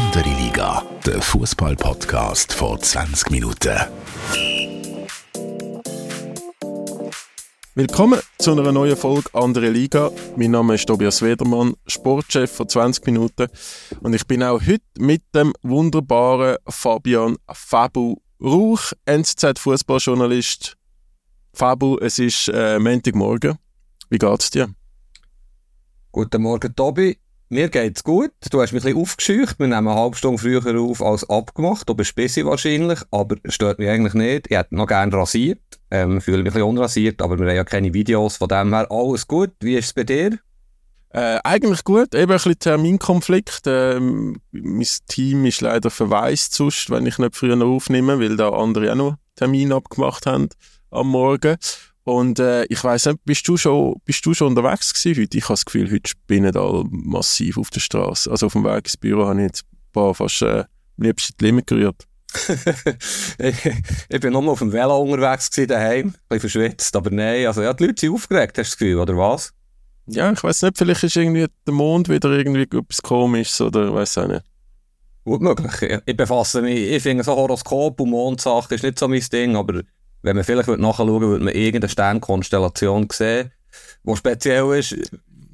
Andere Liga, der Fußball-Podcast vor 20 Minuten. Willkommen zu einer neuen Folge Andere Liga. Mein Name ist Tobias Wedermann, Sportchef von 20 Minuten. Und ich bin auch heute mit dem wunderbaren Fabian Fabu Rauch, NZZ-Fußballjournalist. Fabu, es ist äh, Montagmorgen. Wie geht's dir? Guten Morgen, Tobi. Mir geht's gut. Du hast mich ein aufgescheucht. Wir nehmen eine halbe Stunde früher auf als abgemacht. Du bist busy wahrscheinlich, aber stört mich eigentlich nicht. Ich hätte noch gerne rasiert. Ähm, fühle mich ein bisschen unrasiert, aber wir haben ja keine Videos. Von dem her alles gut. Wie ist es bei dir? Äh, eigentlich gut, eben ein bisschen Terminkonflikt. Ähm, mein Team ist leider verwaist, sonst, wenn ich nicht früher noch aufnehme, weil da andere auch noch Termin abgemacht haben am Morgen. Und äh, ich weiß nicht, bist du schon, bist du schon unterwegs gewesen heute? Ich habe das Gefühl, heute spinnen alle massiv auf der Straße. Also auf dem Weg ins Büro habe ich jetzt ein paar fast äh, am liebsten die Limit gerührt. ich bin nur auf dem Velo unterwegs gewesen, daheim, ein bisschen verschwitzt, aber nein, also ja, die Leute sind aufgeregt, hast du das Gefühl, oder was? Ja, ich weiß nicht, vielleicht ist irgendwie der Mond wieder irgendwie etwas komisches oder weiß auch nicht. Gut möglich. Ich befasse mich, ich finde so Horoskop und Mondsachen ist nicht so mein Ding, aber wenn man vielleicht nachschauen würde, würde man irgendeine Sternkonstellation sehen, die speziell ist.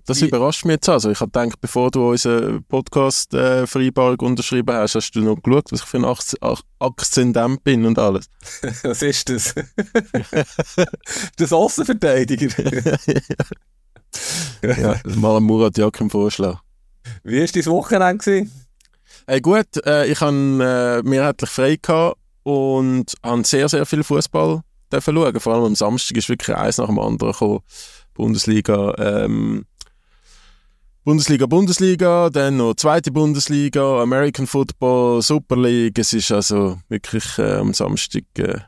Das überrascht mich jetzt also. Ich habe gedacht, bevor du unsere Podcast-Vereinbarung unterschrieben hast, hast du noch geschaut, was ich für ein Akzendent bin und alles. was ist das? das Außenverteidiger. ja, mal Murat Jakim vorschlagen. Wie war dein Wochenende? Hey, gut, äh, ich hatte äh, mehrheitlich frei gehabt und habe sehr, sehr viel Fußball schauen. Vor allem am Samstag ist wirklich eins nach dem anderen gekommen. Bundesliga, ähm, Bundesliga, Bundesliga, dann noch zweite Bundesliga, American Football, Super League. Es ist also wirklich äh, am Samstag äh,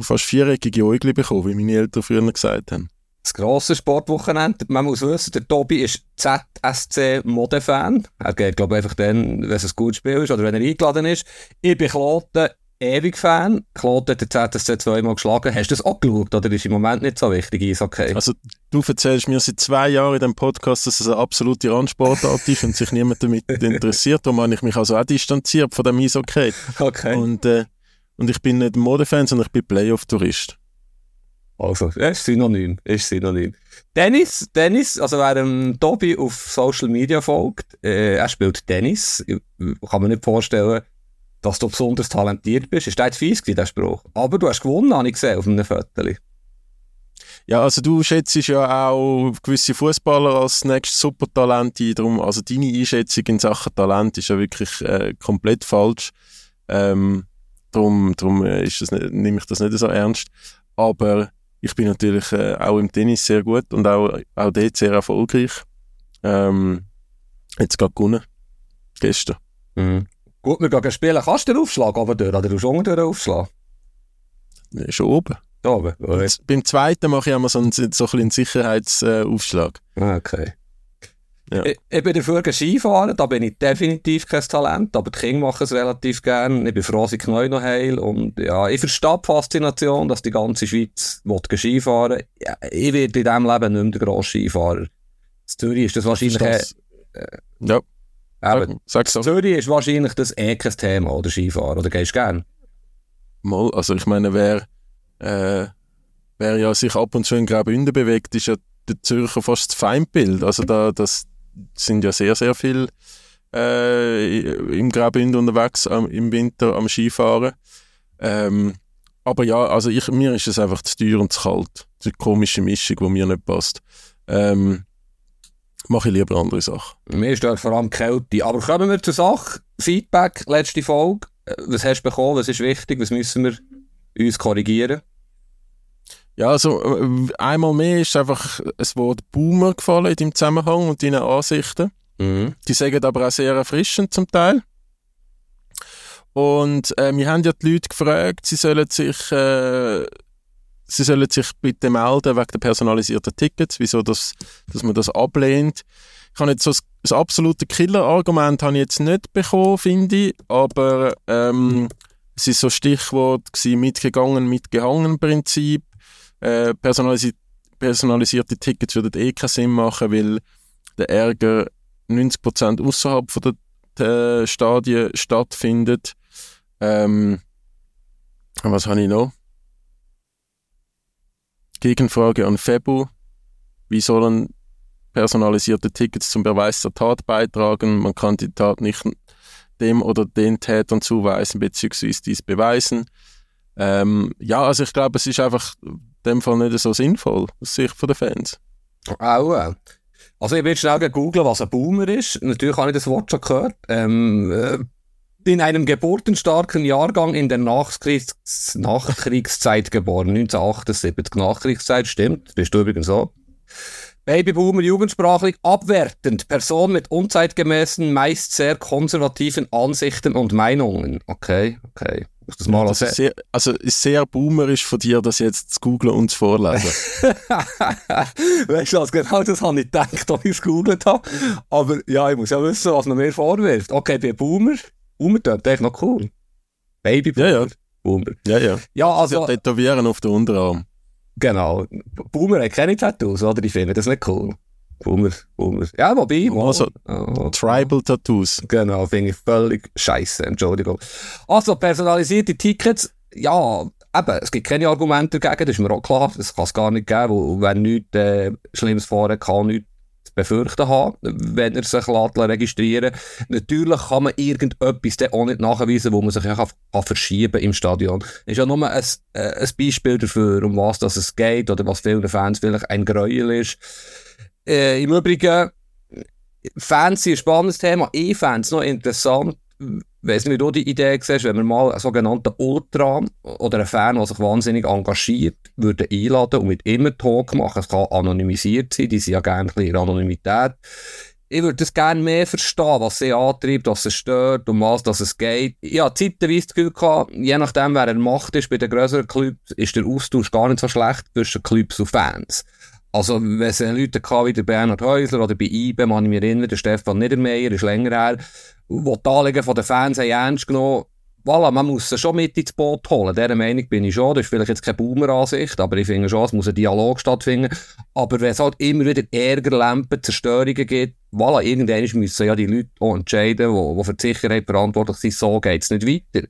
fast viereckige Äugel bekommen, wie meine Eltern früher gesagt haben. Das grosse Sportwochenende. Man muss wissen, der Tobi ist ZSC-Modefan. Er geht, glaube ich, einfach dann, wenn es ein gutes Spiel ist oder wenn er eingeladen ist. Ich bin Kloten ewig Fan. Claude hat den ZSC zweimal geschlagen. Hast du das auch geschaut oder ist im Moment nicht so wichtig, Eishockey? Also du erzählst mir seit zwei Jahren in diesem Podcast, dass es eine absolute Randsportart ist und sich niemand damit interessiert. Darum habe ich mich also auch distanziert von dem Eishockey. Okay. Und, äh, und ich bin nicht Modefan, sondern ich bin Playoff-Tourist. Also, ist synonym, ist synonym. Dennis, Dennis, also wer dem Tobi auf Social Media folgt, äh, er spielt Tennis, kann man nicht vorstellen, dass du besonders talentiert bist. Ist das fies gewesen, der Spruch? Aber du hast gewonnen, habe ich gesehen, auf einem Foto. Ja, also du schätzt ja auch gewisse Fußballer als nächstes Supertalent ein. Darum, also deine Einschätzung in Sachen Talent ist ja wirklich äh, komplett falsch. Ähm, darum darum äh, ist das nicht, nehme ich das nicht so ernst. Aber ich bin natürlich äh, auch im Tennis sehr gut und auch, auch dort sehr erfolgreich. Ähm, jetzt gerade gewonnen. Gestern. Mhm. Gut, wir gehen spielen. Kannst du den Aufschlag oben durch oder du schon durch aufschlagen? Nee, schon oben. Oben? Jetzt, beim zweiten mache ich immer so einen, so einen Sicherheitsaufschlag. Äh, okay. Ja. Ich, ich, bin dafür Skifahren, da bin ich definitiv kein Talent, aber die Kinder machen es relativ gern. Ich bin froh, dass ich neu noch heil und ja, ich verstehe die Faszination, dass die ganze Schweiz Skifahren ja, Ich werde in diesem Leben nicht mehr der grosse Skifahrer. In Zürich ist das wahrscheinlich... Äh, ja. Eben, Sag's so. Zürich ist wahrscheinlich das eh kein Thema, oder Skifahren, oder gehst du gern? Mal, also ich meine, wer, äh, wer ja sich ab und zu in Graubünden bewegt, ist ja der Zürcher fast das Feindbild. Also da, das sind ja sehr, sehr viele äh, im Graubünden unterwegs am, im Winter am Skifahren. Ähm, aber ja, also ich, mir ist es einfach zu teuer und zu kalt. Das ist eine komische Mischung, die mir nicht passt. Ähm, mache ich lieber andere Sachen. Mir stört vor allem Kälte. Aber kommen wir zur Sache. Feedback, letzte Folge. Äh, was hast du bekommen? Was ist wichtig? Was müssen wir uns korrigieren? Ja, also äh, einmal mehr ist einfach das Wort Boomer gefallen in deinem Zusammenhang und deinen Ansichten. Mhm. Die sagen aber auch sehr erfrischend zum Teil. Und äh, wir haben ja die Leute gefragt, sie sollen sich äh, sie sollen sich bitte melden wegen der personalisierten Tickets, wieso das, dass man das ablehnt. Ich habe jetzt so das, absolute Killer-Argument habe ich jetzt nicht bekommen, finde ich, aber ähm, es ist so Stichwort gewesen, mitgegangen, mitgehangen Prinzip. Äh, personalisi personalisierte Tickets würden eh keinen Sinn machen, weil der Ärger 90% außerhalb von der Zweitstadien stattfindet. Ähm, was habe ich noch? Gegenfrage an Febu. Wie sollen personalisierte Tickets zum Beweis der Tat beitragen? Man kann die Tat nicht dem oder den Tätern zuweisen bzw. dies beweisen. Ähm, ja, also ich glaube, es ist einfach in dem Fall nicht so sinnvoll aus Sicht der Fans. Auch, äh. Also ich will schnell googeln, was ein Boomer ist. Natürlich habe ich das Wort schon gehört. Ähm, äh, in einem geburtenstarken Jahrgang in der Nachkriegs Nachkriegszeit geboren, 1978 Nachkriegszeit, stimmt, bist du übrigens so. Babyboomer jugendsprachlich abwertend, Person mit unzeitgemäßen, meist sehr konservativen Ansichten und Meinungen. Okay, okay. Ich das mal das ist sehr, also ist sehr boomerisch von dir, das jetzt zu googlen und zu vorlesen. weißt du was, genau das habe ich gedacht, als ich es gegoogelt habe. Aber ja, ich muss ja wissen, was man mir vorwirft. Okay, bei Boomer, Boomer tut echt noch cool. Babyboomer. Ja, ja. Boomer. Ja, ja. Ja, also... Sie tätowieren auf den Unterarm. Genau. Boomer hat keine Tattoos, oder? Ich finde das nicht cool. Boomer, Boomer. Ja, wobei. Also, oh, Tribal Tattoos. Genau, finde ich völlig scheiße. Entschuldigung. Also, personalisierte Tickets, ja, eben, es gibt keine Argumente dagegen, das ist mir auch klar. Das kann es gar nicht geben, wo, wenn nichts äh, Schlimmes vorher kann, nichts zu befürchten haben, wenn er sich registrieren lässt. Natürlich kann man irgendetwas dann auch nicht nachweisen, wo man sich ja kann, kann verschieben im Stadion. Das ist ja nur ein, äh, ein Beispiel dafür, um was das es geht oder was vielen Fans vielleicht ein Gräuel ist. Äh, Im Übrigen, Fans sind ein spannendes Thema. E-Fans noch interessant weiß nicht, wie du die Idee siehst, wenn wir mal einen sogenannten Ultra oder einen Fan, der sich wahnsinnig engagiert, würde einladen und mit immer Talk machen. Es kann anonymisiert sein, die sind ja gerne bisschen Anonymität. Ich würde das gerne mehr verstehen, was sie antreibt, was sie stört, um was dass es geht. Habe zeitweise das Gefühl gehabt, je nachdem, wer in Macht ist, bei den größeren Clubs, ist der Austausch gar nicht so schlecht zwischen Clubs und Fans. Also, wenn es Leute hatte, wie der Bernhard Häusler oder bei IBE, man ich mich erinnern, der Stefan Niedermeyer, ist länger her, wo die Anliegen der Fans haben ernst genommen Voilà, man muss sie schon mit ins Boot holen. Dieser Meinung bin ich schon. Das ist vielleicht jetzt keine Boomer-Ansicht, aber ich finde schon, es muss ein Dialog stattfinden. Aber wenn es halt immer wieder Ärgerlampen, Zerstörungen gibt, voilà, irgendwann müssen ja die Leute auch entscheiden, die, die für die Sicherheit verantwortlich sind, so geht es nicht weiter.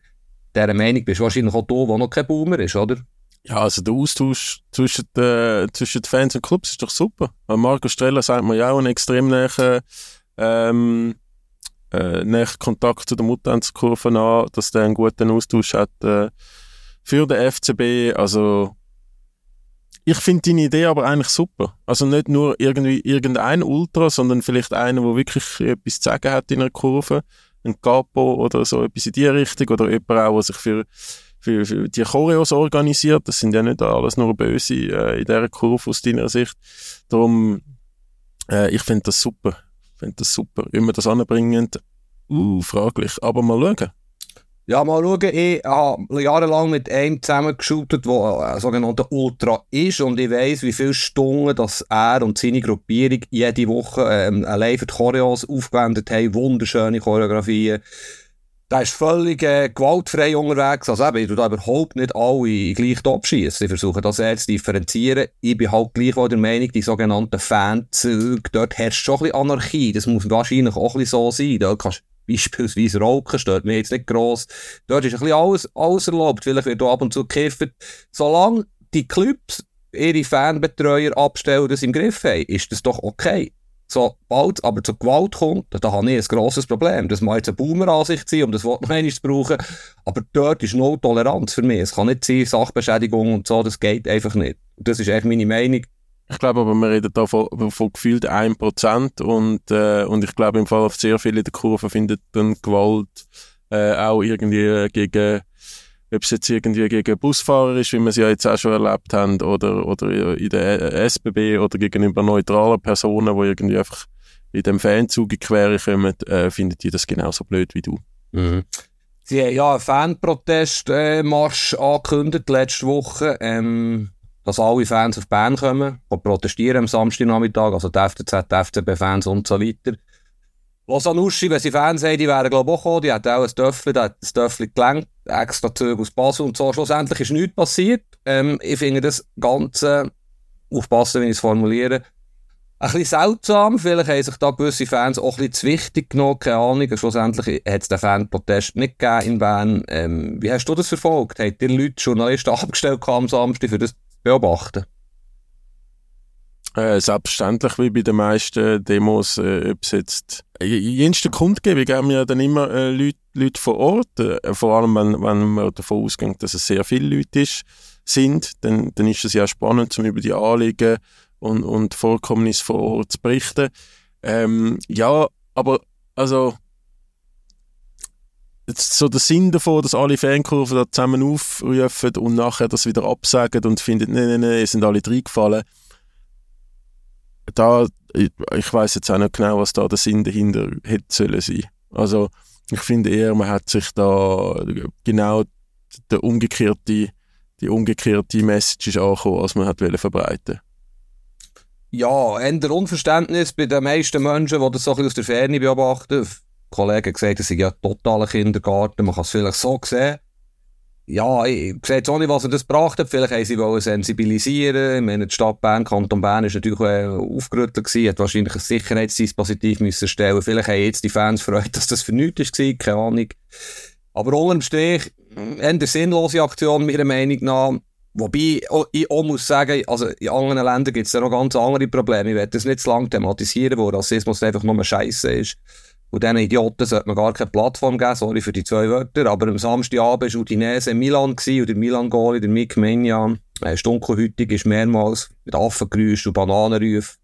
Dieser Meinung bist du wahrscheinlich auch du, der noch kein Boomer ist, oder? Ja, also der Austausch zwischen, den, zwischen den Fans und Clubs ist doch super. Marco Streller sagt man ja auch einen extrem näher, ähm, äh, Kontakt zu der Muttanzkurve an, dass der einen guten Austausch hat äh, für den FCB. Also ich finde deine Idee aber eigentlich super. Also nicht nur irgendwie irgendein Ultra, sondern vielleicht einer, der wirklich etwas zu sagen hat in einer Kurve. Ein Capo oder so etwas in die Richtung. Oder jemand auch, der sich für für, für die Choreos organisiert. Das sind ja nicht alles nur Böse äh, in dieser Kurve aus deiner Sicht. Darum, äh, ich finde das super. Ich finde das super. Wir das anbringen, uh, fraglich. Aber mal schauen. Ja, mal schauen. Ich habe jahrelang mit einem zusammengeschootet, der ein sogenannter Ultra ist. Und ich weiss, wie viele Stunden dass er und seine Gruppierung jede Woche ähm, allein für die Choreos aufgewendet haben. Wunderschöne Choreografien. Der ist völlig äh, gewaltfrei unterwegs. Also eben, ich da überhaupt nicht alle gleich abschießen. Ich versuche das eher zu differenzieren. Ich bin halt gleich der Meinung, die sogenannten Fanzüge, dort herrscht schon ein bisschen Anarchie. Das muss wahrscheinlich auch ein bisschen so sein. Dort kannst du beispielsweise rauchen, stört mir jetzt nicht gross. Dort ist ein bisschen alles, alles erlaubt. Vielleicht wird da ab und zu gekifft. Solange die Clubs ihre Fanbetreuer abstellen, das im Griff haben, ist das doch okay. Sobald aber zur Gewalt kommt, da habe ich ein grosses Problem. Das mag jetzt eine Boomer-Ansicht sein, um das Wort noch einmal zu brauchen, aber dort ist no Toleranz für mich. Es kann nicht sein, Sachbeschädigung und so, das geht einfach nicht. Das ist echt meine Meinung. Ich glaube aber, wir reden da von, von gefühlt 1% und, äh, und ich glaube im Fall auf sehr viele der Kurve findet dann Gewalt äh, auch irgendwie gegen ob es jetzt irgendwie gegen Busfahrer ist, wie wir es ja jetzt auch schon erlebt haben, oder, oder in der SBB oder gegenüber neutralen Personen, die irgendwie einfach in dem Fanzug quer kommen, äh, findet die das genauso blöd wie du. Mhm. Sie haben ja einen Fanprotestmarsch äh, angekündigt letzte Woche, ähm, dass alle Fans auf Bern kommen, und protestieren am Samstagnachmittag, also die FCZ, die FCB-Fans und so weiter. Was an Uschi, wenn sie Fans haben, die wären glaube ich auch gekommen, die hat auch ein Töffel, die hat ein Töffel gelenkt, extra Züge aus Basel und so. Schlussendlich ist nichts passiert. Ähm, ich finde das Ganze, aufpassen, wenn ich es formuliere, ein bisschen seltsam. Vielleicht haben sich da gewisse Fans auch ein bisschen zu wichtig genommen. Keine Ahnung. Schlussendlich hat es den Fanprotest nicht gegeben in Bern. Ähm, wie hast du das verfolgt? Hat dir Leute, Journalisten abgestellt am Samstag, für das zu beobachten? Äh, selbstverständlich, wie bei den meisten Demos, äh, ob es jetzt jenste Kundgebung haben wir dann immer äh, Leute, Leute vor Ort, äh, vor allem wenn, wenn man davon ausgeht, dass es sehr viele Leute ist, sind, dann, dann ist es ja spannend, um über die Anliegen und, und Vorkommnisse vor Ort zu berichten. Ähm, ja, aber also so der Sinn davon, dass alle Fankurven da zusammen aufrufen und nachher das wieder absagen und finden, nein, nein, nein, sind alle reingefallen. Da, ich, weiß jetzt auch nicht genau, was da der Sinn dahinter hätte sollen sein. Also ich finde eher, man hat sich da genau der umgekehrte, die umgekehrte Message ist angekommen, als man hat verbreiten ja, eher Unverständnis bei den meisten Menschen, die das so ein aus der Ferne beobachten. Kollegen gesagt, das ist ja totaler Kindergarten, man kann es vielleicht so sehen. Ja, ich sehe jetzt auch nicht, was er das gebracht hat. Vielleicht haben sie wollen sensibilisieren. Ich meine, die Stadt Bern, Kanton Bern ist natürlich äh, aufgerüttelt gewesen, hat wahrscheinlich ein Sicherheitsdispositiv müssen stellen. Vielleicht haben jetzt die Fans freut, dass das für nichts war, keine Ahnung. Aber unterm Strich, eine sinnlose Aktion, meiner Meinung nach. Wobei ich auch muss sagen, also in anderen Ländern gibt es ja noch ganz andere Probleme. Ich werde das nicht zu lange thematisieren, wo Rassismus einfach nur Scheiße ist. Und diesen Idioten sollte man gar keine Plattform geben, sorry für die zwei Wörter. Aber am Samstagabend war Udinese in Milan und der Milan-Goalie, der Mick Menjan, äh, dunkelhütig, ist mehrmals mit Affengeräusch und Bananenrufen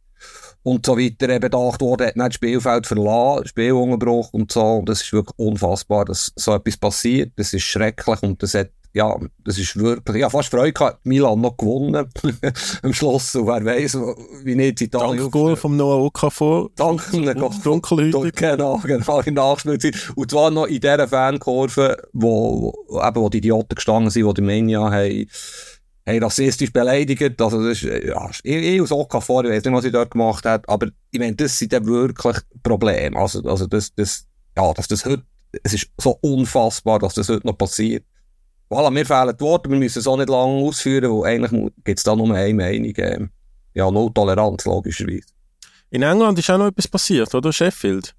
und so weiter eben bedacht worden, hat nicht das Spielfeld verlassen, Spielunterbruch und so. Und das ist wirklich unfassbar, dass so etwas passiert. Das ist schrecklich und das hat ja, das ist wirklich, ja, fast Freude gehabt, Milan noch gewonnen am Schluss. Und wer weiß, wie nicht Italien. Dank Goal vom Noah Okafor. Dank Dunkelhütig. Genau, genau, in Nachspielzeit. Und zwar noch in dieser Fankurve, wo, wo, eben, wo die Idioten gestanden sind, die die Mania haben, haben rassistisch beleidigt. Also, das ist, ja, ich, ich als Okafor, ich weiß nicht, was sie dort gemacht hat, aber ich meine, das sind dann wirklich Probleme. Also, also das, das, ja, dass das heute, es ist so unfassbar, dass das heute noch passiert. Voilà, mir fehlen die Worte, wir müssen es auch nicht lange ausführen, weil eigentlich gibt es da nur eine Meinung. Äh, ja, no Toleranz, logischerweise. In England ist auch noch etwas passiert, oder? Sheffield.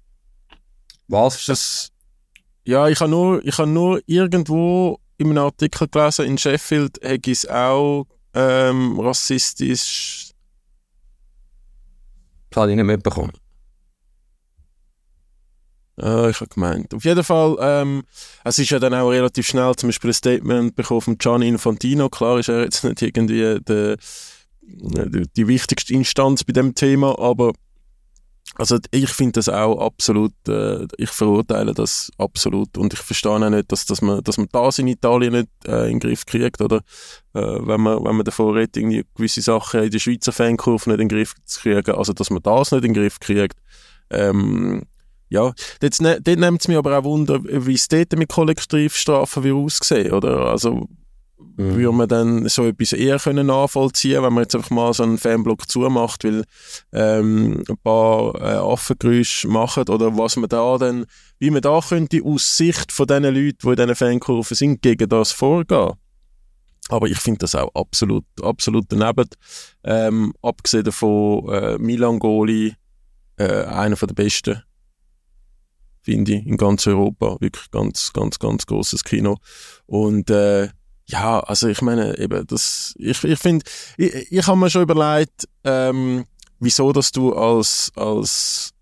Was? Ist das? Ja, ich habe nur, ich habe nur irgendwo in einem Artikel gelesen, in Sheffield hätte es auch ähm, rassistisch. Das habe ich nicht mitbekommen. Äh, ich habe gemeint. Auf jeden Fall, ähm, es ist ja dann auch relativ schnell zum Beispiel ein Statement bekommen von Gianni Infantino. Klar ist er jetzt nicht irgendwie der, die, die wichtigste Instanz bei dem Thema, aber also ich finde das auch absolut, äh, ich verurteile das absolut und ich verstehe auch nicht, dass, dass, man, dass man das in Italien nicht äh, in den Griff kriegt oder äh, wenn, man, wenn man davor redet, irgendwie gewisse Sachen in der Schweizer Fankurve nicht in den Griff zu kriegen, also dass man das nicht in den Griff kriegt, ähm, ja, dort, ne, dort nimmt es mich aber auch Wunder, wie es dort mit Kollektivstrafen wie aussehen, oder? Also, mhm. würde man dann so etwas eher können nachvollziehen, wenn man jetzt einfach mal so einen Fanblock zumacht, weil ähm, ein paar äh, Affengeräusche machen, oder was man da dann, wie man da könnte aus Sicht von den Leuten, die in diesen Fankurven sind, gegen das vorgehen. Aber ich finde das auch absolut, absolut daneben. Ähm, abgesehen davon, äh, Milan Goli, äh, einer der besten finde ich, in ganz Europa. Wirklich ganz, ganz, ganz großes Kino. Und äh, ja, also ich meine, eben, das, ich, ich finde, ich, ich habe mir schon überlegt, ähm, wieso, dass du als, als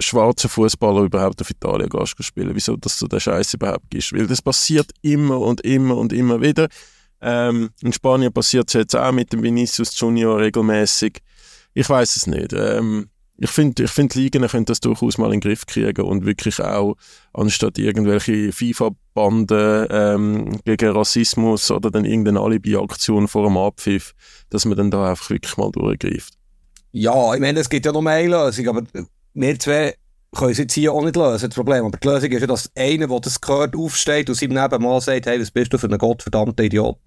schwarzer Fußballer überhaupt auf Italien gehst spielen, wieso, dass du den Scheiß überhaupt gibst, weil das passiert immer und immer und immer wieder. Ähm, in Spanien passiert es jetzt auch mit dem Vinicius Junior regelmäßig. Ich weiß es nicht. Ähm, ich finde, ich find, die Ligen können das durchaus mal in den Griff kriegen und wirklich auch, anstatt irgendwelche FIFA-Banden ähm, gegen Rassismus oder dann irgendeine Alibi-Aktion vor dem Abpfiff, dass man dann da einfach wirklich mal durchgreift. Ja, ich meine, es gibt ja noch Lösung, aber wir zwei können sie jetzt hier auch nicht lösen, das Problem. Aber die Lösung ist ja, dass einer, der das gehört, aufsteht und seinem Nebenmann sagt, hey, was bist du für ein gottverdammter Idiot,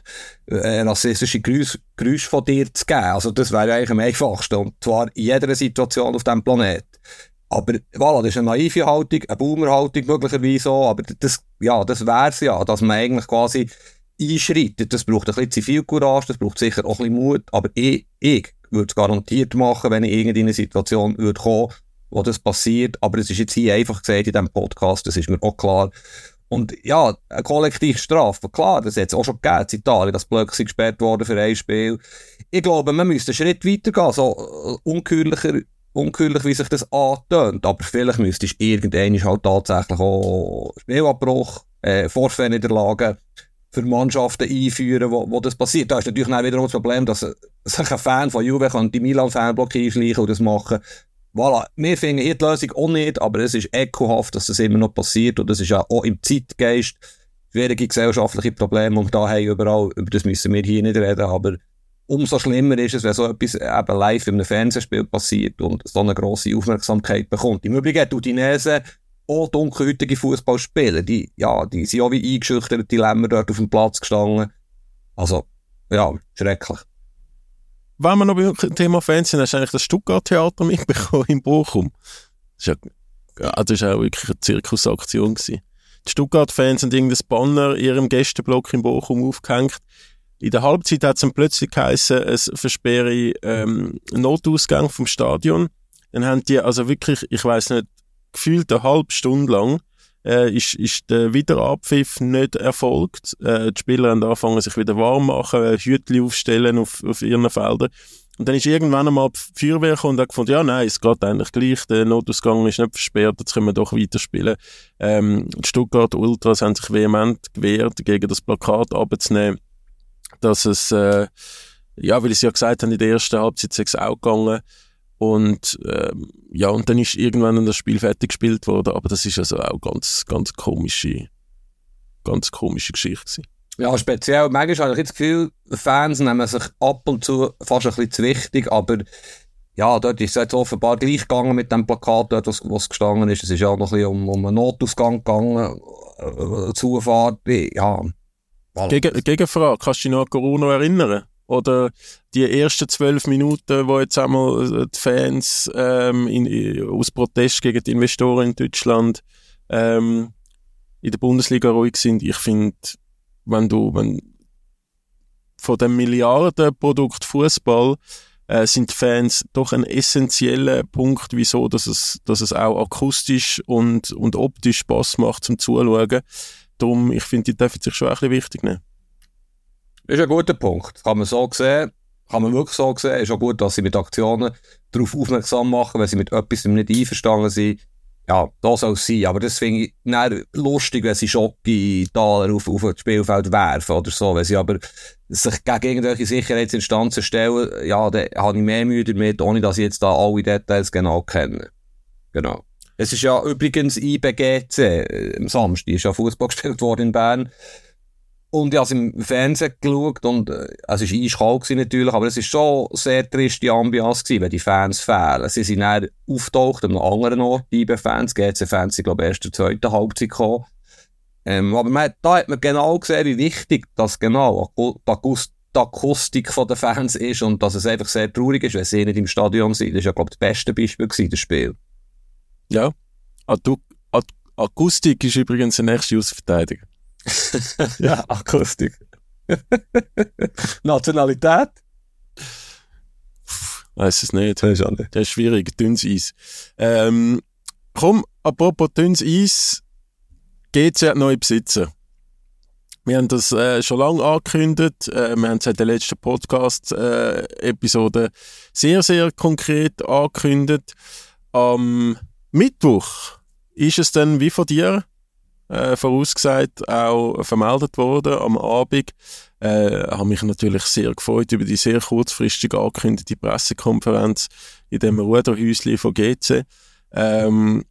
äh, rassistische Geräusche von dir zu geben. Also das wäre eigentlich am einfachsten. Und zwar in jeder Situation auf diesem Planet. Aber voilà, das ist eine naive Haltung, eine Boomer-Haltung möglicherweise auch, aber das, ja, das wäre es ja, dass man eigentlich quasi einschreitet. Das braucht ein bisschen Zivilcourage, das braucht sicher auch ein bisschen Mut, aber ich, ich würde es garantiert machen, wenn ich in eine Situation würde kommen, wo das passiert, aber es ist jetzt hier einfach gesagt in diesem Podcast, das ist mir auch klar. Und ja, eine kollektive Strafe, klar, das hat es auch schon gegeben in Italien, dass Blöcke gesperrt worden für ein Spiel. Ich glaube, man müsste einen Schritt weiter gehen, so äh, unkürlich, wie sich das antönt, aber vielleicht müsste es irgendwann halt tatsächlich auch Spielabbruch, äh, Vorfährniederlagen für Mannschaften einführen, wo, wo das passiert. Da ist natürlich dann wiederum das Problem, dass sich ein Fan von Juve die Milan-Fanblock einschleichen und das machen. Voilà, wir finden hier die Lösung auch nicht, aber es ist ekelhaft, dass das immer noch passiert und das ist ja auch im Zeitgeist schwierige gesellschaftliche Probleme und da haben überall, über das müssen wir hier nicht reden, aber umso schlimmer ist es, wenn so etwas eben live in einem Fernsehspiel passiert und so eine grosse Aufmerksamkeit bekommt. Im Übrigen, die Udinese auch dunkelhäutige Fußballspieler, die, ja, die sind auch wie eingeschüchtert, die Lämmer dort auf dem Platz gestanden. Also, ja, schrecklich. Wenn wir noch beim Thema Fans sind, hast du eigentlich das Stuttgart-Theater mitbekommen in Bochum. Das ist ja, ist auch wirklich eine Zirkusaktion gewesen. Die Stuttgart-Fans haben irgendein Banner in ihrem Gästeblock in Bochum aufgehängt. In der Halbzeit hat es dann plötzlich geheißen, es versperre ähm, Notausgang vom Stadion. Dann haben die also wirklich, ich weiß nicht, gefühlt eine halbe Stunde lang äh, ist, ist der Wiederabpfiff nicht erfolgt. Äh, die Spieler haben angefangen, sich wieder warm machen, äh, Hütchen aufstellen auf, auf ihren Feldern. Und dann ist irgendwann einmal die Feuerwehr gekommen und hat gefunden, ja, nein, es geht eigentlich gleich, der Notausgang ist nicht versperrt, jetzt können wir doch weiterspielen. Ähm, die Stuttgart Ultras haben sich vehement gewehrt, gegen das Plakat abzunehmen, dass es, äh, ja, weil sie ja gesagt haben, in der ersten Halbzeit sei es auch gegangen, und ähm, ja, und dann ist irgendwann das Spiel fertig gespielt worden, aber das ist also auch ganz, ganz komische, ganz komische Geschichte gewesen. Ja, speziell. Manchmal habe ich das Gefühl, Fans nehmen sich ab und zu fast ein bisschen zu wichtig, aber ja, dort ist es jetzt offenbar gleich gegangen mit dem Plakat, dort, was, was gestanden ist. Es ist ja auch noch ein bisschen um, um einen Notausgang gegangen, äh, Zufahrt, ja. Voilà. Gegen, Gegenfrage, kannst du dich noch an Corona erinnern? Oder die ersten zwölf Minuten, wo jetzt einmal äh, die Fans ähm, in, aus Protest gegen die Investoren in Deutschland ähm, in der Bundesliga ruhig sind. Ich finde, wenn du wenn von dem Milliardenprodukt Fußball äh, sind Fans doch ein essentieller Punkt, wieso, dass es, dass es auch akustisch und, und optisch Spaß macht zum Zuschauen. Darum, ich finde, die dürfen sich schon ein bisschen wichtig nehmen. Das ist ein guter Punkt. Kann man so sehen. Kann man wirklich so sehen. Ist auch gut, dass sie mit Aktionen darauf aufmerksam machen, wenn sie mit etwas nicht einverstanden sind. Ja, das soll es sein. Aber das finde ich lustig, wenn sie Schocke-Taler auf, auf das Spielfeld werfen oder so. Wenn sie aber sich gegen irgendwelche Sicherheitsinstanzen stellen, ja, dann habe ich mehr Mühe damit, ohne dass ich jetzt da alle Details genau kenne. Genau. Es ist ja übrigens IBGC, äh, am Samstag ist ja Fußball gespielt worden in Bern. Und ich habe es im Fernsehen geschaut und äh, es war eiskalt natürlich, aber es war schon sehr triste Ambiance gewesen, wenn die Fans fehlen. Sie sind dann auftaucht an einem anderen Ort, die IB-Fans, GC-Fans sind glaube ich erst in der zweiten Halbzeit gekommen. Ähm, aber man, da hat man genau gesehen, wie wichtig das genau die, Akustik der Fans ist und dass es einfach sehr traurig ist, wenn sie nicht im Stadion sind. Das war ja glaube ich das beste Beispiel gewesen, das Spiel. Ja, Akustik ist übrigens der nächste Ausverteidiger. ja, Akustik. Nationalität? Weiß es nicht. Das ist, das ist schwierig. Dünnes Eis. Ähm, komm, apropos dünnes Eis. GC hat neue Besitzer. Wir haben das äh, schon lange angekündigt. Äh, wir haben es in der letzten Podcast-Episode äh, sehr, sehr konkret angekündigt. Am Mittwoch ist es dann wie von dir äh, vorausgesagt auch vermeldet worden am Abend. Äh, habe mich natürlich sehr gefreut über die sehr kurzfristig angekündigte Pressekonferenz in dem Ruderhäuschen von GC. Ähm,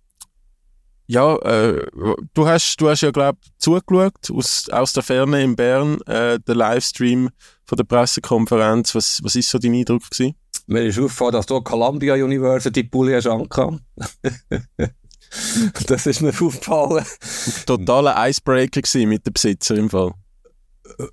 ja, äh, du hast, du hast ja, glaube ich, zugeschaut aus, aus der Ferne in Bern, äh, der Livestream von der Pressekonferenz. Was, was ist so dein Eindruck gewesen? Mir ist aufgefallen, dass du Columbia University Pulli hast das ist mir aufgefallen. Totaler Icebreaker mit dem Besitzer im Fall. Äh,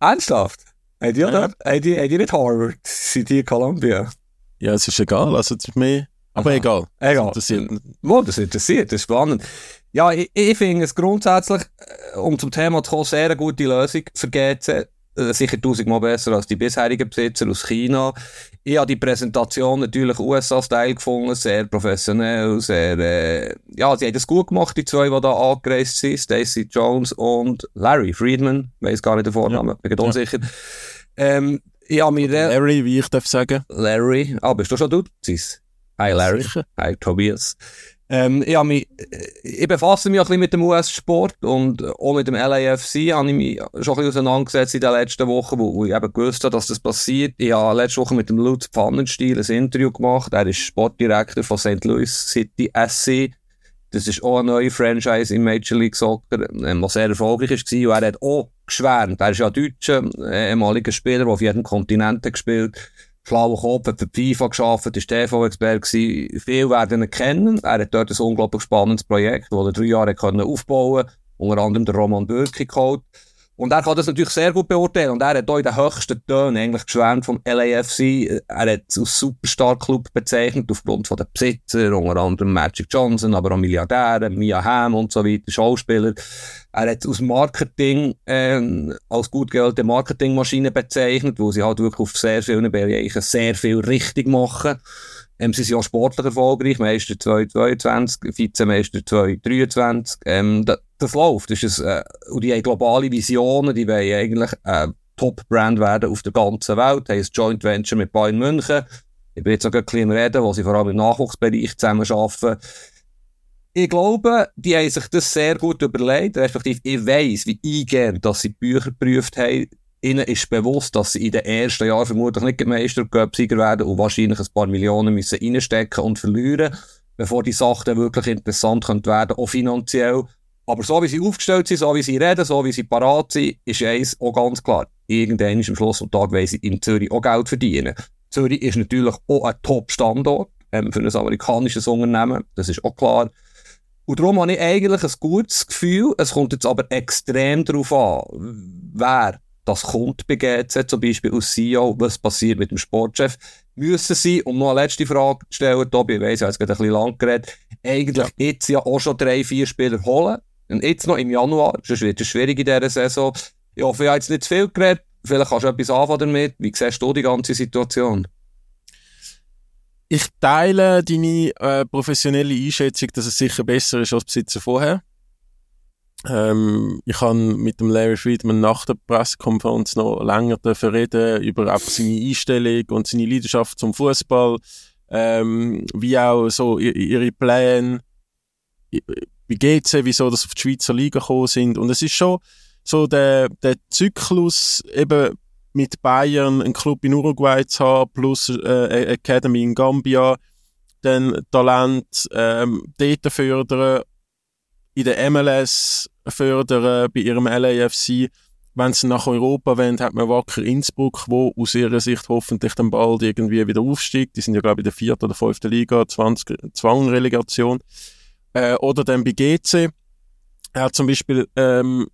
ernsthaft? Habt ihr, ja. habt ihr, habt ihr nicht Harvard? Sind die Columbia? Ja, es ist egal. Also, mehr, Aber egal. Egal. Das interessiert. Wo, das interessiert, das ist spannend. Ja, ich, ich finde es grundsätzlich, äh, um zum Thema zu kommen, sehr eine gute Lösung für GC. Äh, sicher tausendmal besser als die bisherigen Besitzer aus China. Ich habe die Präsentation natürlich USA-Style gefunden, sehr professionell, sehr, äh, ja, sie haben das gut gemacht, die zwei, die da angereist sind, Stacey Jones und Larry Friedman, weiß gar nicht den Vornamen, ja. bin unsicher. Ja. Ähm, ich mir Larry, wie ich darf sagen. Larry, ah, bist du schon du? Hi Larry, hi Tobias. Ähm, ich, äh, ich befasse mich ein bisschen mit dem US-Sport und auch mit dem LAFC habe ich mich schon ein bisschen auseinandergesetzt in den letzten Wochen, wo, ich eben gewusst habe, dass das passiert. Ich habe letzte Woche mit dem Lutz Pfannenstiel ein Interview gemacht. Er ist Sportdirektor von St. Louis City SC. Das ist auch eine neue Franchise im Major League Soccer, ähm, was sehr erfolgreich war. Und er hat auch geschwärmt. Er ist ja Deutscher, äh, ehemaliger Spieler, der auf jedem Kontinent gespielt hat schlauer Kopf, hat für FIFA geschafft, ist TV-Experte gewesen. Viele werden ihn kennen. Er hat dort ein unglaublich spannendes Projekt, das er drei Jahre aufbauen konnte. Unter anderem der Roman Bürki geholt. Und er kann das natürlich sehr gut beurteilen. Und er hat auch in den höchsten Tönen eigentlich geschwärmt vom LAFC. Er hat es als Superstar-Club bezeichnet, aufgrund von den Besitzer, unter anderem Magic Johnson, aber auch Milliardäre, Mia Hamm und so weiter, Schauspieler. Er hat aus Marketing, äh, als gut gelte Marketingmaschine bezeichnet, wo sie halt wirklich auf sehr vielen Bereichen sehr viel richtig machen. Ähm, sie sind auch sportlich erfolgreich, Meister 2022, Vizemeister 2023. Ähm, das, das läuft. Das ist ein, äh, und die haben globale Visionen, die wollen eigentlich äh, Top-Brand werden auf der ganzen Welt. Haben ein Joint Venture mit Bayern München. Ich bin jetzt noch ein bisschen reden, wo sie vor allem im Nachwuchsbereich zusammen arbeiten. Ich glaube, die haben sich das sehr gut überlegt, respektive ich weiss, wie eingehend, dass sie Bücher geprüft haben, ihnen ist bewusst, dass sie in den ersten Jahren vermutlich nicht Meister Sieger werden und wahrscheinlich ein paar Millionen müssen reinstecken und verlieren, bevor die Sache dann wirklich interessant könnte werden, auch finanziell. Aber so wie sie aufgestellt sind, so wie sie reden, so wie sie parat sind, ist eins auch ganz klar. Irgendwann ist am Schluss des Tages, weil sie in Zürich auch Geld verdienen. Zürich ist natürlich auch ein Top-Standort ähm, für ein amerikanisches Unternehmen, das ist auch klar. Und darum habe ich eigentlich ein gutes Gefühl, es kommt jetzt aber extrem darauf an, wer das kommt bei GZ, zum Beispiel aus CEO, was passiert mit dem Sportchef, müssen sie, um noch eine letzte Frage zu stellen, Tobi, ich weiss, ich habe jetzt gerade ein bisschen lang geredet, eigentlich ja. jetzt ja auch schon drei, vier Spieler holen. Und jetzt noch im Januar, sonst wird es schwierig in dieser Saison. Ich hoffe, ich habe jetzt nicht zu viel geredet. Vielleicht kannst du etwas anfangen damit. Wie siehst du die ganze Situation? Ich teile deine äh, professionelle Einschätzung, dass es sicher besser ist als Besitzer vorher. Ähm, ich habe mit dem Larry Friedman nach der Pressekonferenz noch länger reden über einfach seine Einstellung und seine Leidenschaft zum Fußball, ähm, wie auch so ihre Pläne, wie geht's, wieso das auf die Schweizer Liga gekommen sind. Und es ist schon so der, der Zyklus eben mit Bayern einen Club in Uruguay zu haben plus äh, Academy in Gambia, dann Talent ähm, dort fördern in der MLS fördern, bei ihrem LAFC. Wenn sie nach Europa wollen, hat man Wacker Innsbruck, wo aus ihrer Sicht hoffentlich dann bald irgendwie wieder aufsteigt. Die sind ja, glaube ich, in der vierten oder fünften Liga, 20 Zwangrelegation. Äh, oder dann bei GC. Er hat zum Beispiel ähm,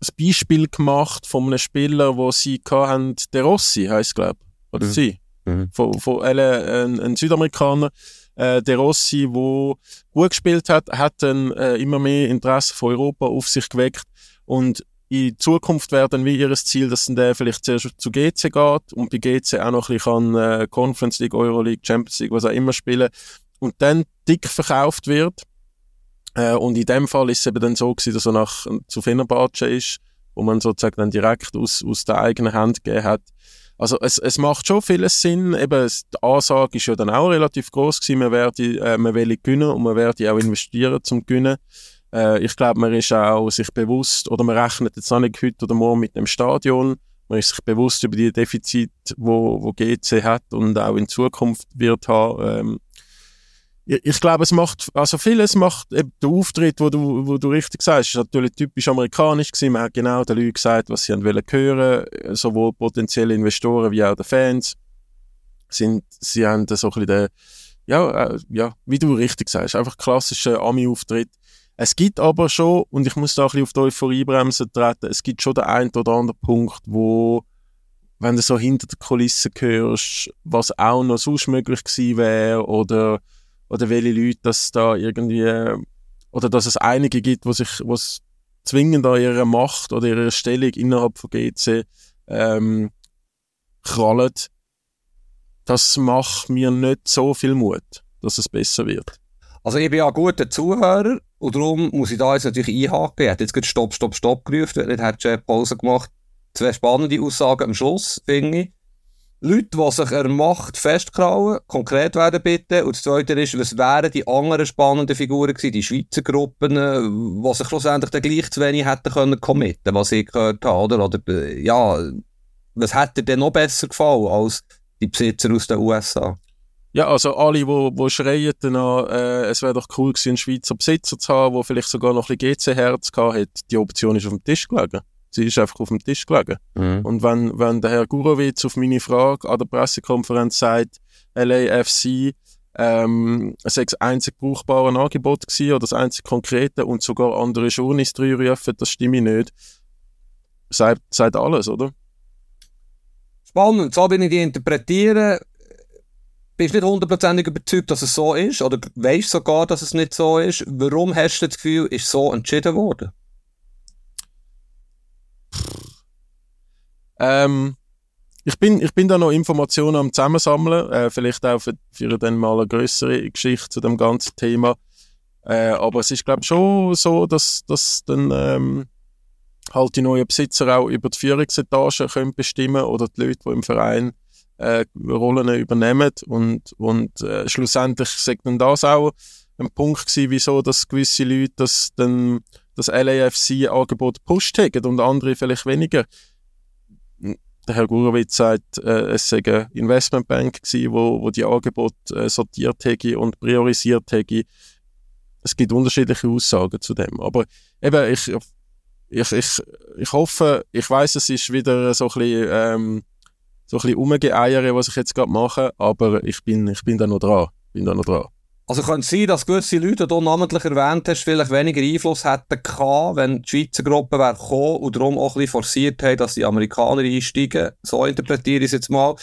ein Beispiel gemacht von einem Spieler, wo sie hatten, der Rossi heisst, glaube ich. Oder mhm. sie. Mhm. Von, von äh, ein, ein Südamerikaner äh, der Rossi, wo gut gespielt hat, hat dann äh, immer mehr Interesse von Europa auf sich geweckt und in Zukunft wäre dann wie ihr Ziel, dass der vielleicht zuerst zu GC geht und bei GC auch noch ein bisschen äh, Conference League, Euroleague, Champions League, was auch immer spielen und dann dick verkauft wird. Äh, und in dem Fall ist es eben dann so gewesen, dass er nach, zu Fenerbahce ist, wo man sozusagen dann direkt aus, aus der eigenen Hand gegeben hat. Also es, es macht schon vieles Sinn. Eben, die Ansage ist ja dann auch relativ groß gewesen. Man werde, äh, man will gewinnen und man werde auch investieren zum gewinnen. Äh, ich glaube, man ist auch sich bewusst, oder man rechnet jetzt auch nicht heute oder morgen mit dem Stadion. Man ist sich bewusst über die Defizite, wo, wo GC hat und auch in Zukunft wird haben. Ähm, ich glaube, es macht, also vieles macht eben der Auftritt, wo du, wo du richtig sagst, ist natürlich typisch amerikanisch gewesen. Man hat genau den Leuten gesagt, was sie wollen hören, sowohl potenzielle Investoren wie auch die Fans. Sind, sie haben so ein bisschen den, ja, äh, ja, wie du richtig sagst, einfach klassischer Ami-Auftritt. Es gibt aber schon, und ich muss da ein bisschen auf die Euphoriebremse treten, es gibt schon den einen oder anderen Punkt, wo, wenn du so hinter der Kulisse hörst, was auch noch sonst möglich gewesen wäre, oder oder welche Leute das da irgendwie, oder dass es einige gibt, die sich, was zwingend an ihrer Macht oder ihrer Stellung innerhalb von GC ähm, krallen, das macht mir nicht so viel Mut, dass es besser wird. Also ich bin ja ein guter Zuhörer und darum muss ich da jetzt natürlich einhaken. Ich hätte jetzt gerade Stopp, Stopp, Stopp gerufen, nicht hätte Pause gemacht. Zwei spannende Aussagen am Schluss, finde ich. Leute, die sich an Macht festkrauen, konkret werden bitte. Und das Zweite ist, was wären die anderen spannenden Figuren gewesen, die Schweizer Gruppen, die sich schlussendlich dann gleich zu wenig hätten können committen, was ich gehört habe, oder? Oder, äh, ja, was hätte denn noch besser gefallen als die Besitzer aus den USA? Ja, also alle, die wo, wo schreien danach, äh, es wäre doch cool gewesen, einen Schweizer Besitzer zu haben, der vielleicht sogar noch ein bisschen GC-Herz gehabt hat, die Option ist auf dem Tisch gelegen. Sie ist einfach auf dem Tisch gelegen. Mhm. Und wenn, wenn der Herr Gurowitz auf meine Frage an der Pressekonferenz sagt, LAFC, ähm, sei das einzig brauchbare Angebot gewesen oder das einzig konkrete und sogar andere Journeys reinrufen, das stimme ich nicht. Sagt, sagt alles, oder? Spannend, so bin ich die interpretieren. Bist du nicht hundertprozentig überzeugt, dass es so ist? Oder weißt sogar, dass es nicht so ist? Warum hast du das Gefühl, ist so entschieden worden? Ähm, ich bin, ich bin da noch Informationen am Zusammensammeln, äh, vielleicht auch für, für dann mal eine größere Geschichte zu dem ganzen Thema. Äh, aber es ist, glaube ich, schon so, dass, dass dann ähm, halt die neuen Besitzer auch über die Führungsetage können bestimmen oder die Leute, die im Verein äh, Rollen übernehmen. Und, und äh, schlussendlich sagt dann das auch ein Punkt gewesen, wieso dass gewisse Leute das, dann, das LAFC-Angebot pusht haben und andere vielleicht weniger der Herr Gurowitz sagt, äh, es sei eine Investmentbank gewesen, wo, wo die Angebote äh, sortiert hätte und priorisiert hätte. Es gibt unterschiedliche Aussagen zu dem. Aber eben, ich, ich, ich, ich hoffe, ich weiß, es ist wieder so ein bisschen, ähm, so ein bisschen was ich jetzt gerade mache, aber ich bin, ich bin da noch dran. Bin da noch dran. Also könnte es sein, dass gewisse Leute, die du namentlich erwähnt hast, vielleicht weniger Einfluss hätten gehabt, wenn die Schweizer Gruppe wäre gekommen und darum auch ein bisschen forciert haben, dass die Amerikaner einsteigen. So interpretiere ich es jetzt mal.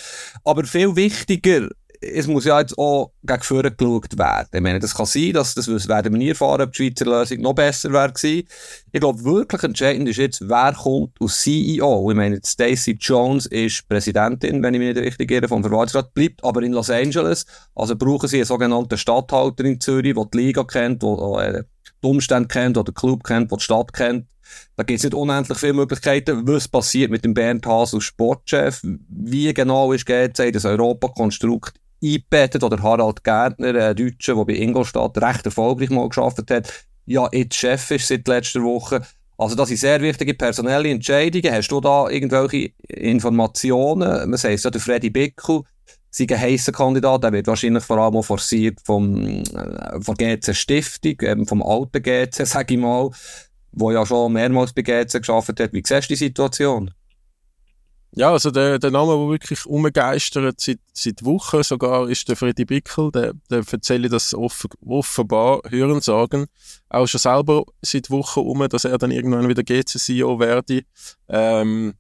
Aber viel wichtiger es muss ja jetzt auch gegen vorne geschaut werden. Ich meine, das kann sein, dass das werden wir nie erfahren, ob die Schweizer Lösung noch besser wäre gewesen. Ich glaube, wirklich entscheidend ist jetzt, wer kommt als CEO. Ich meine, Stacey Jones ist Präsidentin, wenn ich mich nicht richtig irre, vom Verwaltungsrat, bleibt aber in Los Angeles. Also brauchen sie einen sogenannten Stadthalter in Zürich, der die Liga kennt, der äh, die Umstände kennt, der den Club kennt, der die Stadt kennt. Da gibt es nicht unendlich viele Möglichkeiten. Was passiert mit dem Bernd Haas als Sportchef? Wie genau ist GC das Europakonstrukt eingebettet oder Harald Gärtner, ein Deutscher, der bei Ingolstadt recht erfolgreich mal geschafft hat, ja jetzt Chef ist seit letzter Woche. Also das sind sehr wichtige personelle Entscheidungen. Hast du da irgendwelche Informationen? Man sagt ja, der Freddy Bickel sei ein heisser Kandidat. Der wird wahrscheinlich vor allem auch forciert vom, äh, von GC Stiftung, ähm, vom alten GC, sage ich mal, wo ja schon mehrmals bei GC geschafft hat. Wie siehst du die Situation? Ja, also der, der Name, der wirklich umgeistert seit, seit Wochen sogar, ist der Freddy Bickel. Der, der erzählt das offen, offenbar, hören sagen. Auch schon selber seit Wochen um, dass er dann irgendwann wieder GC-CEO werde. Ähm,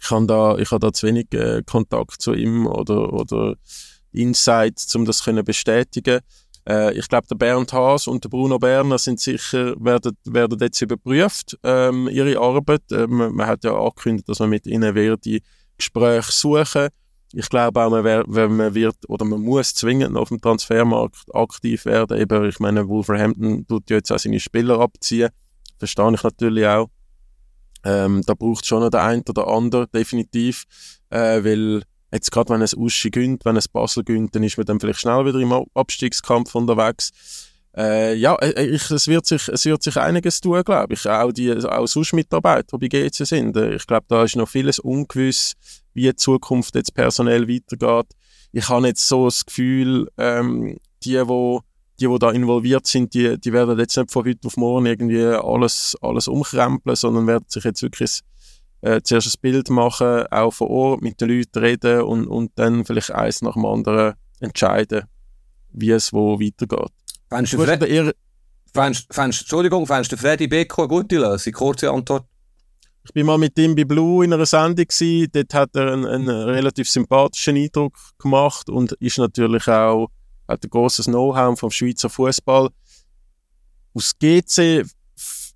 ich habe da, ich habe da zu wenig äh, Kontakt zu ihm oder, oder Insights, um das zu bestätigen. Äh, ich glaube, der Bernd Haas und der Bruno Berner sind sicher, werden, werden jetzt überprüft, ähm, ihre Arbeit. Ähm, man hat ja angekündigt, dass man mit ihnen wird die Gespräche suchen. Ich glaube auch, man, wär, man wird oder man muss zwingend auf dem Transfermarkt aktiv werden. Eben, ich meine, Wolverhampton tut ja jetzt auch seine Spieler abziehen. Verstehe ich natürlich auch. Ähm, da braucht schon noch der ein oder andere, definitiv. Äh, weil Jetzt gerade, wenn es Uschi gönnt, wenn es Basel gönnt, dann ist man dann vielleicht schnell wieder im Abstiegskampf unterwegs. Äh, ja, äh, äh, ich, es, wird sich, es wird sich einiges tun, glaube ich. Auch die auch sonst Mitarbeiter, die bei GC sind. Äh, ich glaube, da ist noch vieles ungewiss, wie die Zukunft jetzt personell weitergeht. Ich habe jetzt so das Gefühl, ähm, die, wo die, die da involviert sind, die, die werden jetzt nicht von heute auf morgen irgendwie alles, alles umkrempeln, sondern werden sich jetzt wirklich äh, zuerst ein Bild machen, auch vor Ort mit den Leuten reden und, und dann vielleicht eins nach dem anderen entscheiden, wie es wo weitergeht. Fändest du, Fred eher Entschuldigung, fändest du Freddy Beko eine gute Lösung? Kurze Antwort. Ich bin mal mit ihm bei Blue in einer Sendung gewesen. Dort hat er einen, einen relativ sympathischen Eindruck gemacht und ist natürlich auch hat ein großes Know-how vom Schweizer Fußball. Aus GC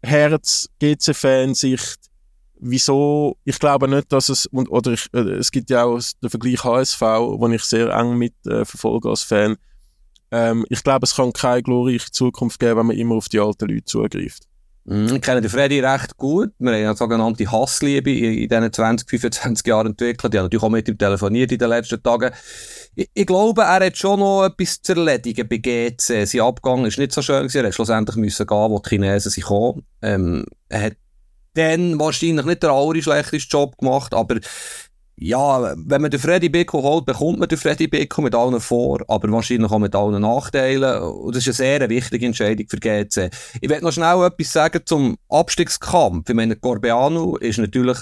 Herz, GC-Fansicht, wieso, ich glaube nicht, dass es, und, oder ich, äh, es gibt ja auch den Vergleich HSV, den ich sehr eng mit äh, verfolge als Fan. Ähm, ich glaube, es kann keine glorreiche Zukunft geben, wenn man immer auf die alten Leute zugreift. Mhm, ich kenne den Freddy recht gut. Wir haben eine sogenannte Hassliebe in, diesen 20, 25 Jahren entwickelt. Ich habe natürlich auch mit ihm telefoniert in den letzten Tagen. Ich, ich, glaube, er hat schon noch etwas zu erledigen bei GC. Sein Abgang ist nicht so schön gewesen. Er hat schlussendlich müssen gehen, wo die Chinesen sind gekommen. Ähm, er hat dann wahrscheinlich nicht der allerschlechteste Job gemacht, aber ja, wenn man den Freddy Bickel holt, bekommt man den Freddy Bickel mit allen Vor-, aber wahrscheinlich auch mit allen Nachteilen. Und das ist eine sehr wichtige Entscheidung für GC. Ich will noch schnell etwas sagen zum Abstiegskampf. Ich meine, Corbeanu ist natürlich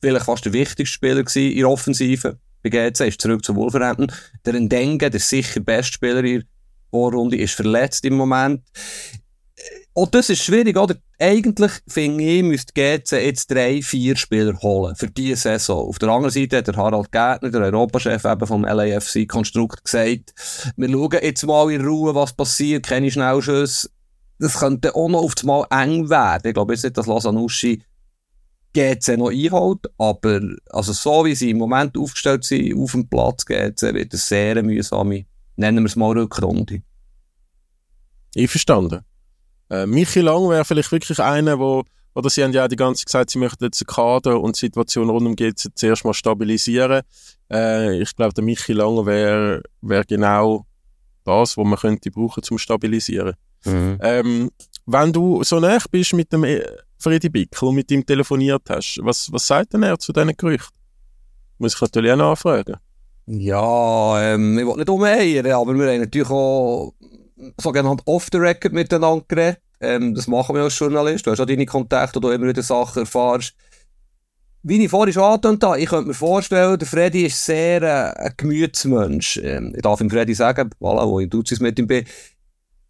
vielleicht fast der wichtigste Spieler in der Offensive. Bei GC ist zurück zu Wolverhampton. Der Ndenge, der sicher beste Spieler in der Vorrunde, ist verletzt im Moment. Und das ist schwierig, oder? Eigentlich, finde ich, müsste GC jetzt drei, vier Spieler holen für diese Saison. Auf der anderen Seite hat der Harald Gärtner, der Europachef eben vom LAFC-Konstrukt, gesagt, wir schauen jetzt mal in Ruhe, was passiert, keine Schnellschüsse. Das könnte auch noch auf Mal eng werden. Ich glaube jetzt nicht, dass Lasanuschi GC noch einholt, aber also so wie sie im Moment aufgestellt sind, auf dem Platz GC, wird es sehr mühsame, nennen wir es mal Rückrunde. Ich verstanden. Äh, Michi Lang wäre vielleicht wirklich einer, wo, oder sie haben ja die ganze Zeit gesagt, sie möchten jetzt den Kader und die Situation rund um GC zuerst mal stabilisieren. Äh, ich glaube, der Michi Lang wäre wär genau das, was man könnte brauchen zum Stabilisieren. Mhm. Ähm, wenn du so nah bist mit dem äh, Freddy Bickel und mit ihm telefoniert hast, was, was sagt denn er zu diesen Gerüchten? Muss ich natürlich auch nachfragen. Ja, ähm, ich will nicht umeiern, aber wir haben natürlich auch sogenannt off the record miteinander geredet. Ähm, das machen wir als Journalist. Du hast auch deine Kontakte, wo du immer wieder Sachen erfährst. Wie ich vorhin schon angetönt habe, ich könnte mir vorstellen, der Freddy ist sehr äh, ein Gemütsmensch. Ähm, ich darf ihm Freddy sagen, voilà, wo ich Duzis mit ihm bin.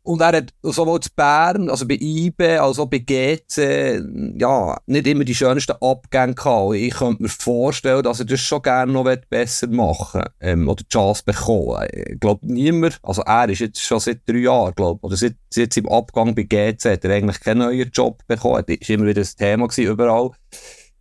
Und er hat sowohl zu Bern, also bei IBE, als auch bei GC, ja, nicht immer die schönsten Abgänge gehabt. Ich könnte mir vorstellen, dass er das schon gerne noch besser machen ähm, oder die Chance bekommen. Ich glaube, niemand, also er ist jetzt schon seit drei Jahren, glaube oder seit, seit seinem Abgang bei GC hat er eigentlich keinen neuen Job bekommen. Das war immer wieder das Thema gewesen, überall.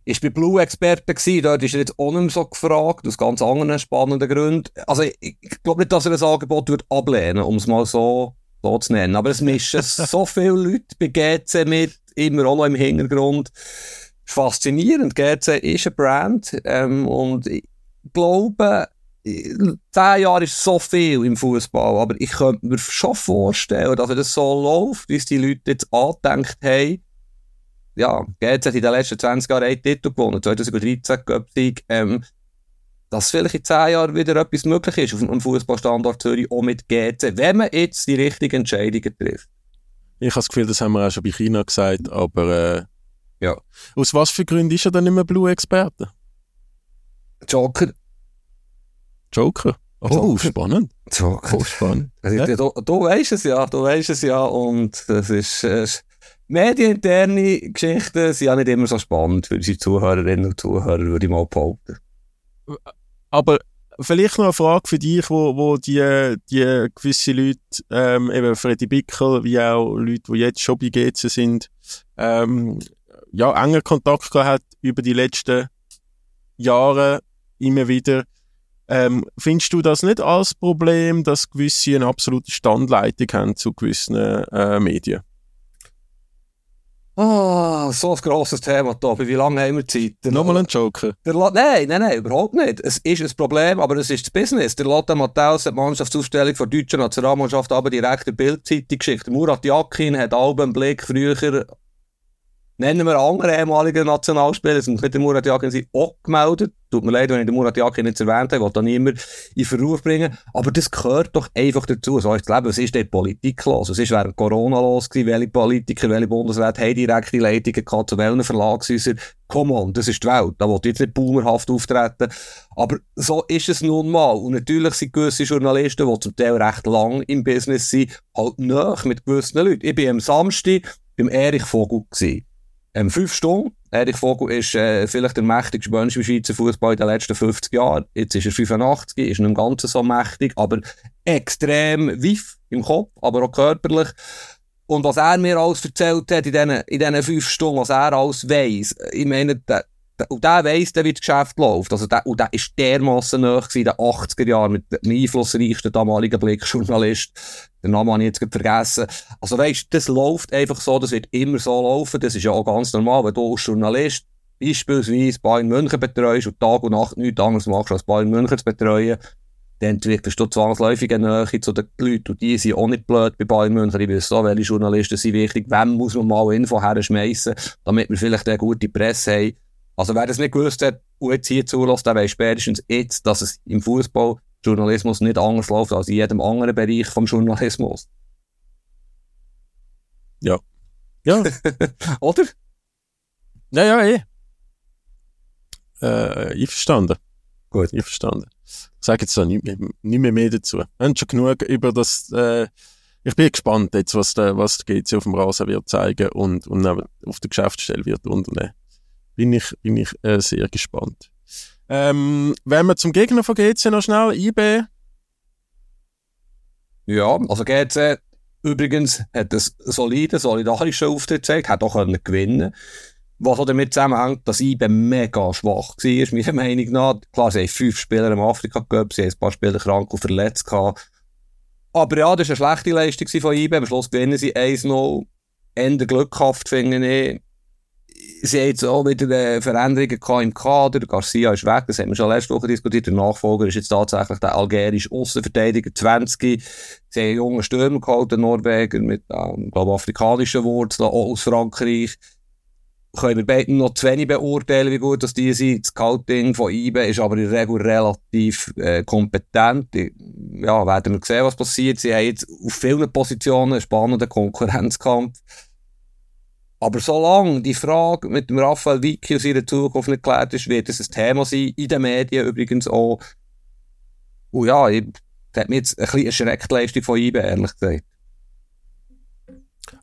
Ist bei Blue Experte gewesen, dort ist er jetzt auch nicht mehr so gefragt, aus ganz anderen spannenden Gründen. Also, ich, ich glaube nicht, dass er ein Angebot ablehnen, um es mal so so zu nennen. Aber es mischen so viele Leute bei GC mit, immer auch noch im Hintergrund. Faszinierend. GC ist eine Brand ähm, und ich glaube, zehn Jahre ist so viel im Fußball, aber ich könnte mir schon vorstellen, dass es so läuft, wie es die Leute jetzt angedenkt haben. Ja, GC hat in den letzten 20 Jahren einen Titel gewonnen, 2013 Göpsig. Ähm, dass vielleicht in zehn Jahren wieder etwas möglich ist auf dem Fußballstandort Zürich, auch mit GC, wenn man jetzt die richtigen Entscheidungen trifft. Ich habe das Gefühl, das haben wir auch schon bei China gesagt, aber äh, ja. Aus was für Gründen ist er dann nicht mehr Blue-Experte? Joker. Joker? Oh, Joker. spannend. Joker. Oh, spannend. Also, ja. du, du weißt es ja, du weißt es ja und das ist... Äh, medieninterne Geschichten sind ja nicht immer so spannend für unsere Zuhörerinnen und Zuhörer, würde ich mal behaupten. Aber vielleicht noch eine Frage für dich, wo, wo die, die gewisse Leute, ähm, eben Freddy Bickel, wie auch Leute, die jetzt schon bei GC sind, ähm, ja, enger Kontakt gehabt hat über die letzten Jahre immer wieder. Ähm, findest du das nicht als Problem, dass gewisse eine absolute Standleitung haben zu gewissen äh, Medien? Ah, so ein grosses Thema, Tobi. Wie lange haben wir Zeit? Der Nochmal ein Joker? Der nein, nein, nein, überhaupt nicht. Es ist ein Problem, aber es ist das Business. Der Lothar Matthäus hat die Mannschaftsausstellung der deutschen Nationalmannschaft aber direkt der Bildzeitung geschickt. Murat Yakin hat Alben Blick früher Nennen wir andere ehemalige Nationalspieler, sind mit dem Murat Yakin sind auch gemeldet. Tut mir leid, wenn ich den Murat Yakin nicht erwähnt habe, ich da niemand in Verruf bringen. Aber das gehört doch einfach dazu. So ist das Leben. Was ist dort Politik los? Was ist während Corona los gewesen? Welche Politiker, welche Bundesräte haben direkte Leitungen gehabt? Zu welchen Verlagshäusern? Come on, das ist die Welt. Da will ich jetzt nicht boomerhaft auftreten. Aber so ist es nun mal. Und natürlich sind gewisse Journalisten, die zum Teil recht lang im Business sind, halt nach mit gewissen Leuten. Ich bin am Samstag beim Erich Vogel gewesen ähm, fünf Stunden. Erich Vogel ist äh, vielleicht der mächtigste Mensch im Schweizer Fußball in den letzten 50 Jahren. Jetzt ist er 85, ist nicht im Ganzen so mächtig, aber extrem wiff im Kopf, aber auch körperlich. Und was er mir alles erzählt hat in diesen, in diesen fünf Stunden, was er alles weiss, ich meine, der, und der weiss wie das Geschäft läuft. Also der, und der ist dermassen nahe in den 80er Jahren mit dem einflussreichsten damaligen Blickjournalist. Den Namen habe ich jetzt vergessen. Also weisst, das läuft einfach so, das wird immer so laufen. Das ist ja auch ganz normal, wenn du als Journalist beispielsweise Bayern München betreust und Tag und Nacht nichts anderes machst, als Bayern München zu betreuen, dann entwickelst du zwangsläufig eine Nähe zu den Leuten. Und die sind auch nicht blöd bei Bayern München. Ich weiß so, welche Journalisten sind wichtig. Wem muss man mal Info herschmeißen, damit wir vielleicht eine gute Presse haben. Also wer das nicht gewusst hat und jetzt hier zulässt, der weiß spätestens jetzt, dass es im Fußball Journalismus nicht anders läuft als in jedem anderen Bereich vom Journalismus. Ja. Ja. Oder? Ja, ja, eh. Äh, ich verstanden. Gut. Ich verstanden. Ich sage jetzt da nicht mehr, nicht mehr, mehr dazu. Wir haben schon genug über das, äh, ich bin gespannt jetzt, was der, was der GC auf dem Rasen wird zeigen und, und auf der Geschäftsstelle wird unternehmen bin ich, bin ich äh, sehr gespannt. Ähm, wenn wir zum Gegner von GC noch schnell, IB. Ja, also GC übrigens hat ein solide, solidarischer Auftritt gezeigt, hat auch können gewinnen was auch damit zusammenhängt, dass IBE mega schwach war, meiner Meinung nach. Klar, sie haben fünf Spieler im Afrika gehabt, sie haben ein paar Spieler krank und verletzt gehabt. Aber ja, das war eine schlechte Leistung von IBE. Am Schluss gewinnen sie 1-0. Ende glückhaft, finde ich sie haben jetzt auch wieder äh, Veränderungen im Kader. Garcia ist weg, das haben wir schon letzte Woche diskutiert. Der Nachfolger ist jetzt tatsächlich der algerische Außenverteidiger 20. Sie haben jungen Stürmer geholt, den Norweger, mit, ähm, glaube afrikanischen Wurzeln, auch aus Frankreich. Können wir beide noch zu wenig beurteilen, wie gut dass die sind. Das Scouting von IBE ist aber in der Regel relativ äh, kompetent. Ja, werden wir sehen, was passiert. Sie haben jetzt auf vielen Positionen einen spannenden Konkurrenzkampf. Aber solange die Frage mit dem Raphael Vicky aus ihrer Zukunft nicht geklärt ist, wird es ein Thema sein, in den Medien übrigens auch. Und ja, das hat mir jetzt ein bisschen eine Schreckleistung von IBE, ehrlich gesagt.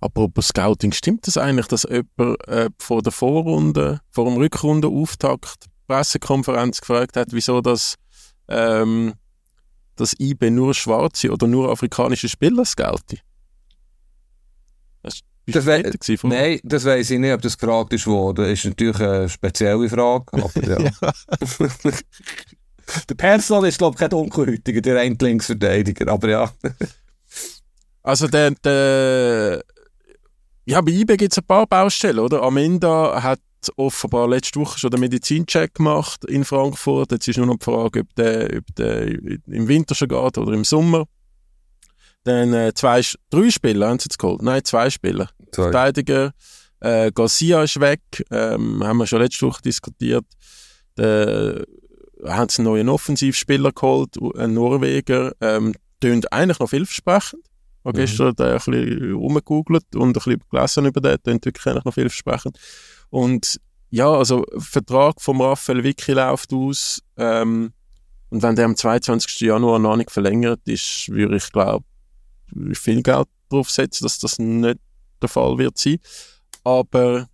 Apropos Scouting, stimmt das eigentlich, dass jemand äh, vor der Vorrunde, vor dem Rückrundenauftakt Pressekonferenz gefragt hat, wieso das, ähm, das IBE nur schwarze oder nur afrikanische Spieler scoutet? Das we Nein, das weiß ich nicht, ob das gefragt ist worden. Das ist natürlich eine spezielle Frage. Aber ja. der Personal ist, glaube ich, kein Dunkelhäutiger, der Endlingsverteidiger, aber ja. also der, der ja, bei eBay gibt es ein paar Baustellen, oder? Amenda hat offenbar letzte Woche schon den Medizincheck gemacht in Frankfurt. Jetzt ist nur noch die Frage, ob der, ob der im Winter schon geht oder im Sommer. Dann äh, zwei, drei Spieler haben sie jetzt geholt. Nein, zwei Spieler. Zwei. Verteidiger. Äh, Garcia ist weg. Ähm, haben wir schon letzte Woche diskutiert. Da haben sie einen neuen Offensivspieler geholt, einen Norweger. Ähm, tönt eigentlich noch vielversprechend. Ich habe mhm. gestern ein bisschen rumgegoogelt und ein bisschen gelesen über den. Tönt wirklich eigentlich noch vielversprechend. Und ja, also Vertrag vom Raphael Vicky läuft aus. Ähm, und wenn der am 22. Januar noch nicht verlängert ist, würde ich glaube viel Geld drauf setzen, dass das nicht der Fall wird sein. Aber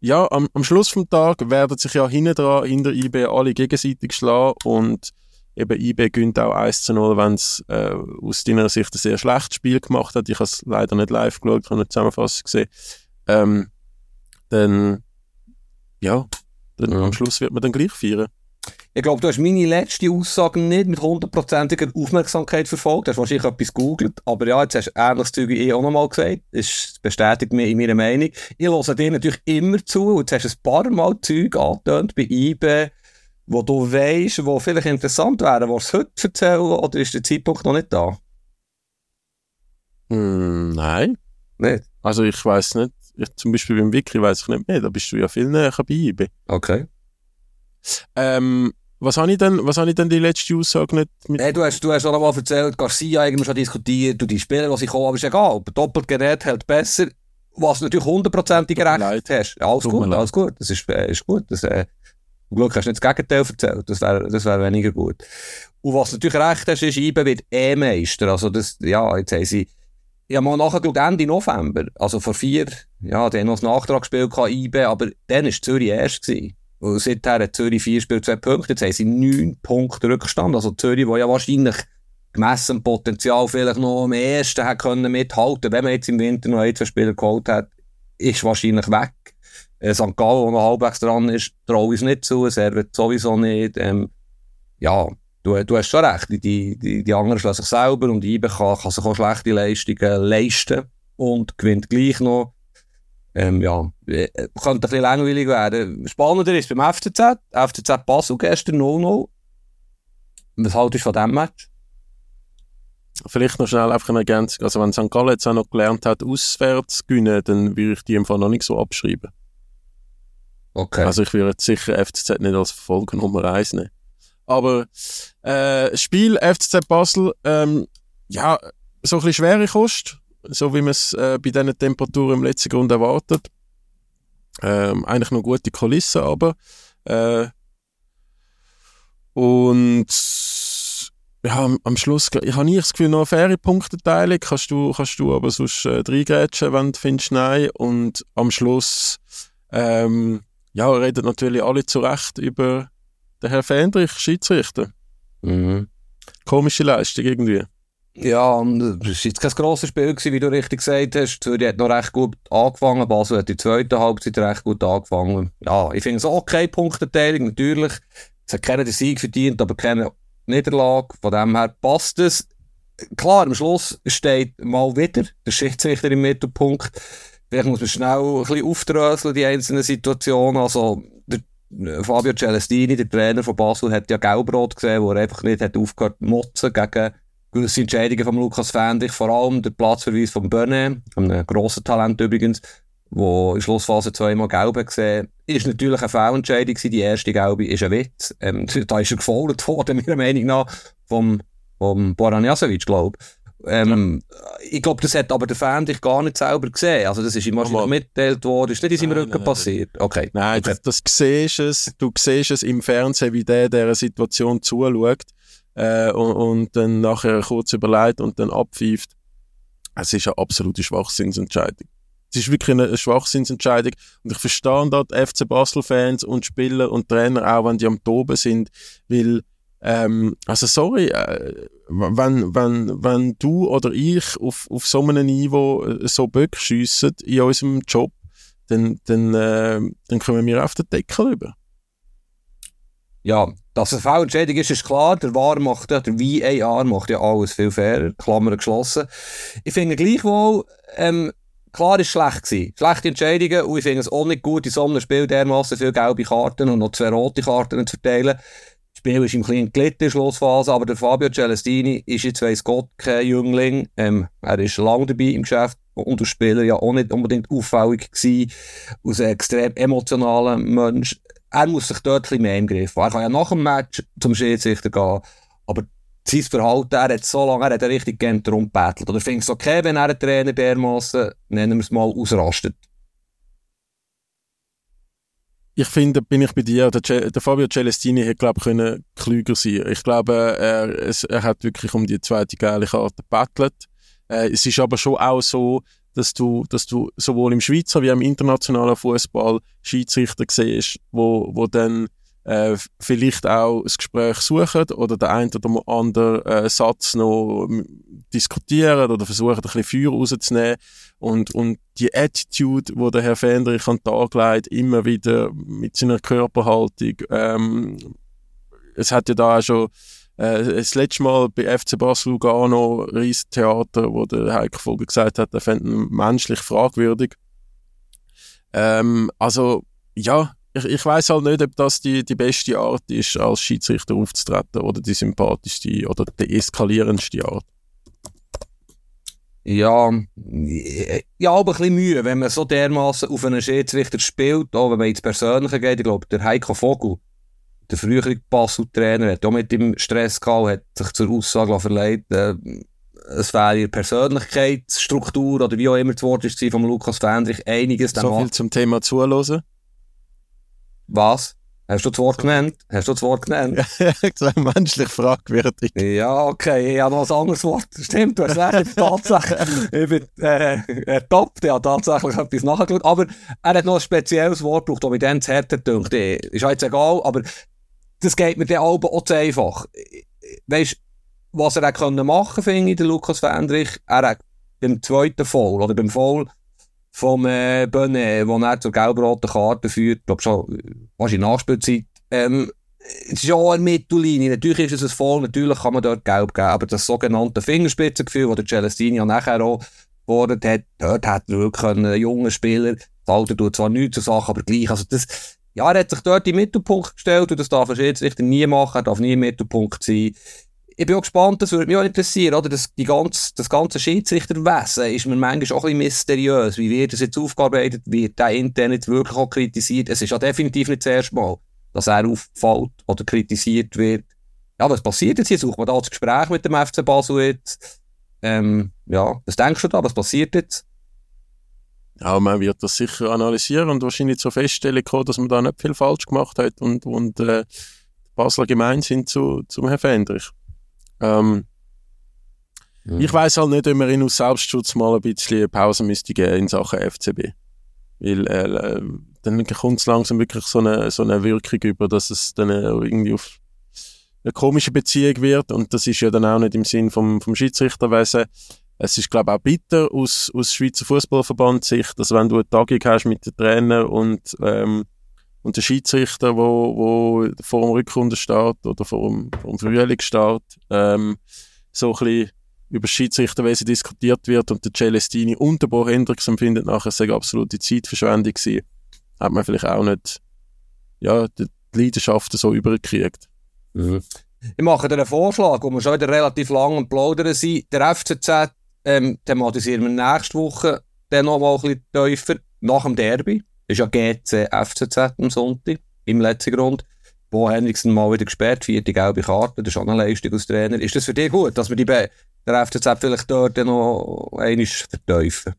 ja, am, am Schluss vom Tag werden sich ja hinten dran, hinter IB alle gegenseitig schlagen und eben IB gönnt auch 1 zu 0, wenn es äh, aus deiner Sicht ein sehr schlechtes Spiel gemacht hat. Ich habe es leider nicht live geschaut, ich habe eine Zusammenfassung gesehen. Ähm, dann, ja, dann ja. am Schluss wird man dann gleich feiern. Ich glaube, du hast meine letzte Aussage nicht mit hundertprozentiger Aufmerksamkeit verfolgt. Du hast wahrscheinlich etwas gegoogelt. Aber ja, jetzt hast du ähnliches Zeug eh auch nochmal gesagt. Es bestätigt mich in meiner Meinung. Ich höre dir natürlich immer zu. Und jetzt hast du ein paar Mal Zeug angetönt bei IBE, wo du weißt, wo vielleicht interessant wäre, was du heute erzählen oder ist der Zeitpunkt noch nicht da? Mm, nein. Nicht? Also ich weiß nicht. Ich, zum Beispiel beim Wiki weiß ich nicht mehr. Da bist du ja viel näher bei IBE. Okay. Ähm, was habe ich denn, was habe ich denn die letzte Aussage nicht mit? Hey, du hast, du hast auch mal erzählt, Garcia irgendwie schon diskutiert, du die Spieler, die ich komme, aber ist egal. Doppelt Gerät hält besser. Was natürlich hundertprozentig gerecht hast. Ja, alles Tut gut, alles gut. Das ist, äh, ist gut. Das, äh, zum Glück hast du nicht das Gegenteil erzählt. Das wäre, das wäre weniger gut. Und was natürlich recht hast, ist, IBE wird eh Meister. Also das, ja, jetzt haben sie, ich habe mal nachgeschaut, Ende November, also vor vier, ja, die haben noch das Nachtragsspiel gehabt, IB, aber dann war Zürich erst gewesen. Seither hat Zürich vier Spiele, zwei Punkte, jetzt haben sie neun Punkte Rückstand, also Zürich, wo ja wahrscheinlich gemessen Potenzial vielleicht noch am ersten hat können mithalten, wenn man jetzt im Winter noch ein, zwei Spieler geholt hat, ist wahrscheinlich weg. Äh, St. Gallen, der noch halbwegs dran ist, traue ich es nicht zu, Servet sowieso nicht. Ähm, ja, du, du hast schon recht, die, die, die anderen schlagen sich selber und IBE kann, kann sich auch schlechte Leistungen leisten und gewinnt gleich noch. Ähm, ja, äh, könnte ein bisschen langweilig werden. Spannender ist beim FCZ, FCZ Basel gestern 0-0. Was haltest du von diesem Match? Vielleicht noch schnell einfach eine Ergänzung. Also wenn St. Gallen jetzt auch noch gelernt hat, auswärts zu gewinnen, dann würde ich die im Fall noch nicht so abschreiben. Okay. Also ich würde sicher FCZ nicht als Folge Nummer 1 nehmen. Aber äh, Spiel FCZ Basel, ähm, ja, so ein bisschen schwere Kost, so wie man es äh, bei diesen Temperaturen im letzten Grund erwartet. Ähm, eigentlich noch gute Kulisse, aber äh, und ja, am, am Schluss ich habe nicht das Gefühl, noch eine faire Punkteteilung. Kannst du, kannst du aber sonst äh, reingrätschen, wenn du findest, nein. Und am Schluss ähm, ja, reden natürlich alle zu Recht über den Herrn Fendrich, Schiedsrichter. Mhm. Komische Leistung irgendwie. Ja, und es war jetzt kein grosses Spiel, gewesen, wie du richtig gesagt hast. Zürich hat noch recht gut angefangen, Basel hat die zweite Halbzeit recht gut angefangen. Ja, ich finde es okay, Punkteteilung, natürlich. Es hat keiner den Sieg verdient, aber keine Niederlage. Von dem her passt es. Klar, am Schluss steht mal wieder der Schiedsrichter im Mittelpunkt. Vielleicht muss man schnell ein bisschen aufdröseln, die einzelnen Situationen. Also, der Fabio Celestini, der Trainer von Basel, hat ja Gelbrot gesehen, wo er einfach nicht hat aufgehört zu motzen gegen gewisse Entscheidungen von Lukas Fendrich, vor allem der Platzverweis von Böne, einem grossen Talent übrigens, wo in Schlussphase zweimal gelb hat gesehen, ist natürlich eine Fehlentscheidung gewesen. Die erste gelbe ist ein Witz. Ähm, da ist er gefordert worden, meiner Meinung nach, vom, vom Boran Jasovic, glaube ich. Ähm, Ich glaube, das hat aber der Fan dich gar nicht selber gesehen. Also, das ist ihm wahrscheinlich Mal. mitgeteilt worden. Ist nicht in seinem Nein, Rücken nein, passiert. Okay. Nein, okay. das, das siehst es, du siehst es im Fernsehen, wie der dieser Situation zuschaut äh, und, und dann nachher kurz überlegt und dann abpfeift. Es ist eine absolute Schwachsinnsentscheidung. Es ist wirklich eine, Schwachsinnsentscheidung und ich verstehe da die FC Basel-Fans und Spieler und Trainer auch, wenn die am Toben sind, weil ähm, also sorry, äh, wenn, wenn, wenn du oder ich auf, auf so einem Niveau äh, so Böcke schiessen in unserem Job, dann, dann, äh, dann kommen wir auf den Deckel über. Ja, dass es eine Fehlentscheidung ist, ist klar. Der VAR macht ja, der VAR macht ja alles viel fairer. Klammern geschlossen. Ich finde gleichwohl, ähm, klar ist schlecht gewesen. Schlechte Entscheidungen. Und ich finde es auch nicht gut, in so einem Spiel dermaßen viele gelbe Karten und noch zwei rote Karten zu verteilen. Das Spiel ist im kleinen gelitten in Schlussphase, aber der Fabio Celestini ist jetzt, weiss Gott, kein Jüngling. Ähm, er ist lange dabei im Geschäft und der Spieler ja auch nicht unbedingt auffällig gewesen. Aus einem extrem emotionalen Mensch. Er muss sich dort ein mehr im Griff haben. Er kann ja nach dem Match zum Schiedsrichter gehen, aber sein Verhalten, er hat so lange, er hat richtig gerne darum gebettelt. Oder findest du es okay, wenn er einen Trainer dermaßen, nennen wir es mal, ausrastet? Ich finde, bin ich bei dir, der, der Fabio Celestini hätte, glaube ich, können klüger sein. Ich glaube, er, er hat wirklich um die zweite geile Karte gebettelt. Äh, es ist aber schon auch so, dass du, dass du sowohl im Schweizer wie auch im internationalen Fußball Schiedsrichter siehst, wo, wo dann äh, vielleicht auch das Gespräch suchen oder der eine oder andere äh, Satz noch ähm, diskutieren oder versuchen, ein bisschen Feuer rauszunehmen. Und, und die Attitude, die der Herr Fendrich an den Tag legt, immer wieder mit seiner Körperhaltung, ähm, es hat ja da auch schon äh, das letzte Mal bei FC Basel Lugano Riestheater, wo der Heiko Vogel gesagt hat, er fände ihn menschlich fragwürdig. Ähm, also, ja, ich, ich weiß halt nicht, ob das die, die beste Art ist, als Schiedsrichter aufzutreten oder die sympathischste oder die eskalierendste Art. Ja, ja, aber ein bisschen Mühe, wenn man so dermaßen auf einen Schiedsrichter spielt, auch wenn man ins Persönliche geht. Ich glaube, der Heiko Vogel, der frühere Basel-Trainer, hat auch mit dem Stress gehabt, und hat sich zur Aussage verleiht, äh, es wäre ihre Persönlichkeitsstruktur oder wie auch immer das Wort ist von Lukas Fendrich einiges. So viel zum Thema Zuhören. Was? Hast du das Wort genannt? Hast du das Wort genannt? Ja, gesagt, menschlich fragwürdig. Ja, okay, ich habe noch ein anderes Wort. Stimmt, du hast recht, tatsächlich. Ich bin äh, ertappt, ich habe tatsächlich etwas nachgeschaut. Aber er hat noch ein spezielles Wort gebraucht, das mir dann zu härter dünkt. Ist jetzt egal, aber das geht mir dann auch zu einfach. Weißt was er auch machen finde ich, der Lukas Fendrich, er hat beim zweiten Foul, oder beim Foul vom äh, Bonnet, wo er zur gelb-roten Karte führt, glaube schon, was in Nachspielzeit, ähm, es ist ja auch eine Mittellinie. Natürlich ist es ein Foul, natürlich kann man dort gelb geben, aber das sogenannte Fingerspitzengefühl, das der Celestini nachher auch gefordert hat, dort hat er wirklich einen jungen Spieler, das Alter tut zwar nichts zur Sache, aber gleich, also das, ja, er hat sich dort den Mittelpunkt gestellt und das darf er Schiedsrichter nie machen, er darf nie im Mittelpunkt sein ich bin auch gespannt, das würde mich auch interessieren, oder? Das, die ganze, das ganze Schiedsrichterwesen ist mir manchmal auch ein bisschen mysteriös. Wie wird das jetzt aufgearbeitet? Wird der intern jetzt wirklich auch kritisiert? Es ist ja definitiv nicht das erste Mal, dass er auffällt oder kritisiert wird. Ja, was passiert jetzt hier? Sucht man da das Gespräch mit dem FC Basel jetzt? Ähm, ja, was denkst du da? Was passiert jetzt? Ja, man wird das sicher analysieren und wahrscheinlich zur Feststellung kommen, dass man da nicht viel falsch gemacht hat und, und äh, Basler gemein sind zu, zum Herrn Fendrich. Ähm, mhm. Ich weiß halt nicht, ob man ihn aus Selbstschutz mal ein bisschen Pause müsste geben in Sachen FCB. Weil äh, dann kommt es langsam wirklich so eine, so eine Wirkung über, dass es dann äh, irgendwie auf eine komische Beziehung wird und das ist ja dann auch nicht im Sinn vom, vom Schiedsrichterwesen. Es ist, glaube ich, auch bitter aus, aus Schweizer Fußballverband Sicht, dass wenn du eine Tagung hast mit den Trainer und ähm, und der Schiedsrichter, wo, wo vor dem Rückrundenstart oder vor dem, vor dem Frühlingsstart ähm, so ein bisschen über das Schiedsrichterwesen diskutiert wird und der Celestini und der Bo Hendricks empfindet nachher, es sei absolute Zeitverschwendung gewesen, hat man vielleicht auch nicht ja, die Leidenschaften so übergekriegt. Mhm. Ich mache dir einen Vorschlag, wo wir schon wieder relativ lang am Plaudern sind. Der FCZ ähm, thematisieren wir nächste Woche dann noch mal ein bisschen tiefer, nach dem Derby ist ja GC FCZ am Sonntag, im letzten Grund. Bo Henriksen mal wieder gesperrt, vierte gelbe Karte, das ist auch eine Leistung als Trainer. Ist das für dich gut, dass wir die Be der FCZ vielleicht dort noch einmal verteufeln?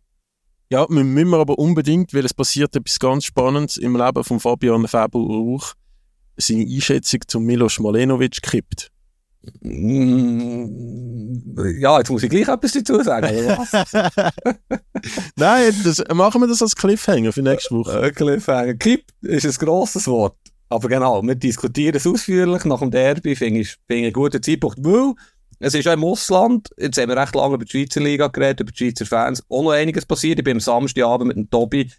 Ja, wir müssen aber unbedingt, weil es passiert etwas ganz Spannendes im Leben von Fabian Fabel Rauch, seine Einschätzung zu Milos Malenovic kippt. Mm, ja, jetzt muss ich gleich etwas dazu sagen? Nein, das, machen wir das als Cliffhanger für nächste Woche. Äh, Cliffhanger. Kipp ist ein grosses Wort. Aber genau, wir diskutieren es ausführlich nach dem Derby, finde ich, find ich einen guten Zeitpunkt, weil es ist auch im Ausland, jetzt haben wir recht lange über die Schweizer Liga geredet, über die Schweizer Fans, auch noch einiges passiert. Ich bin am Samstagabend mit dem Tobi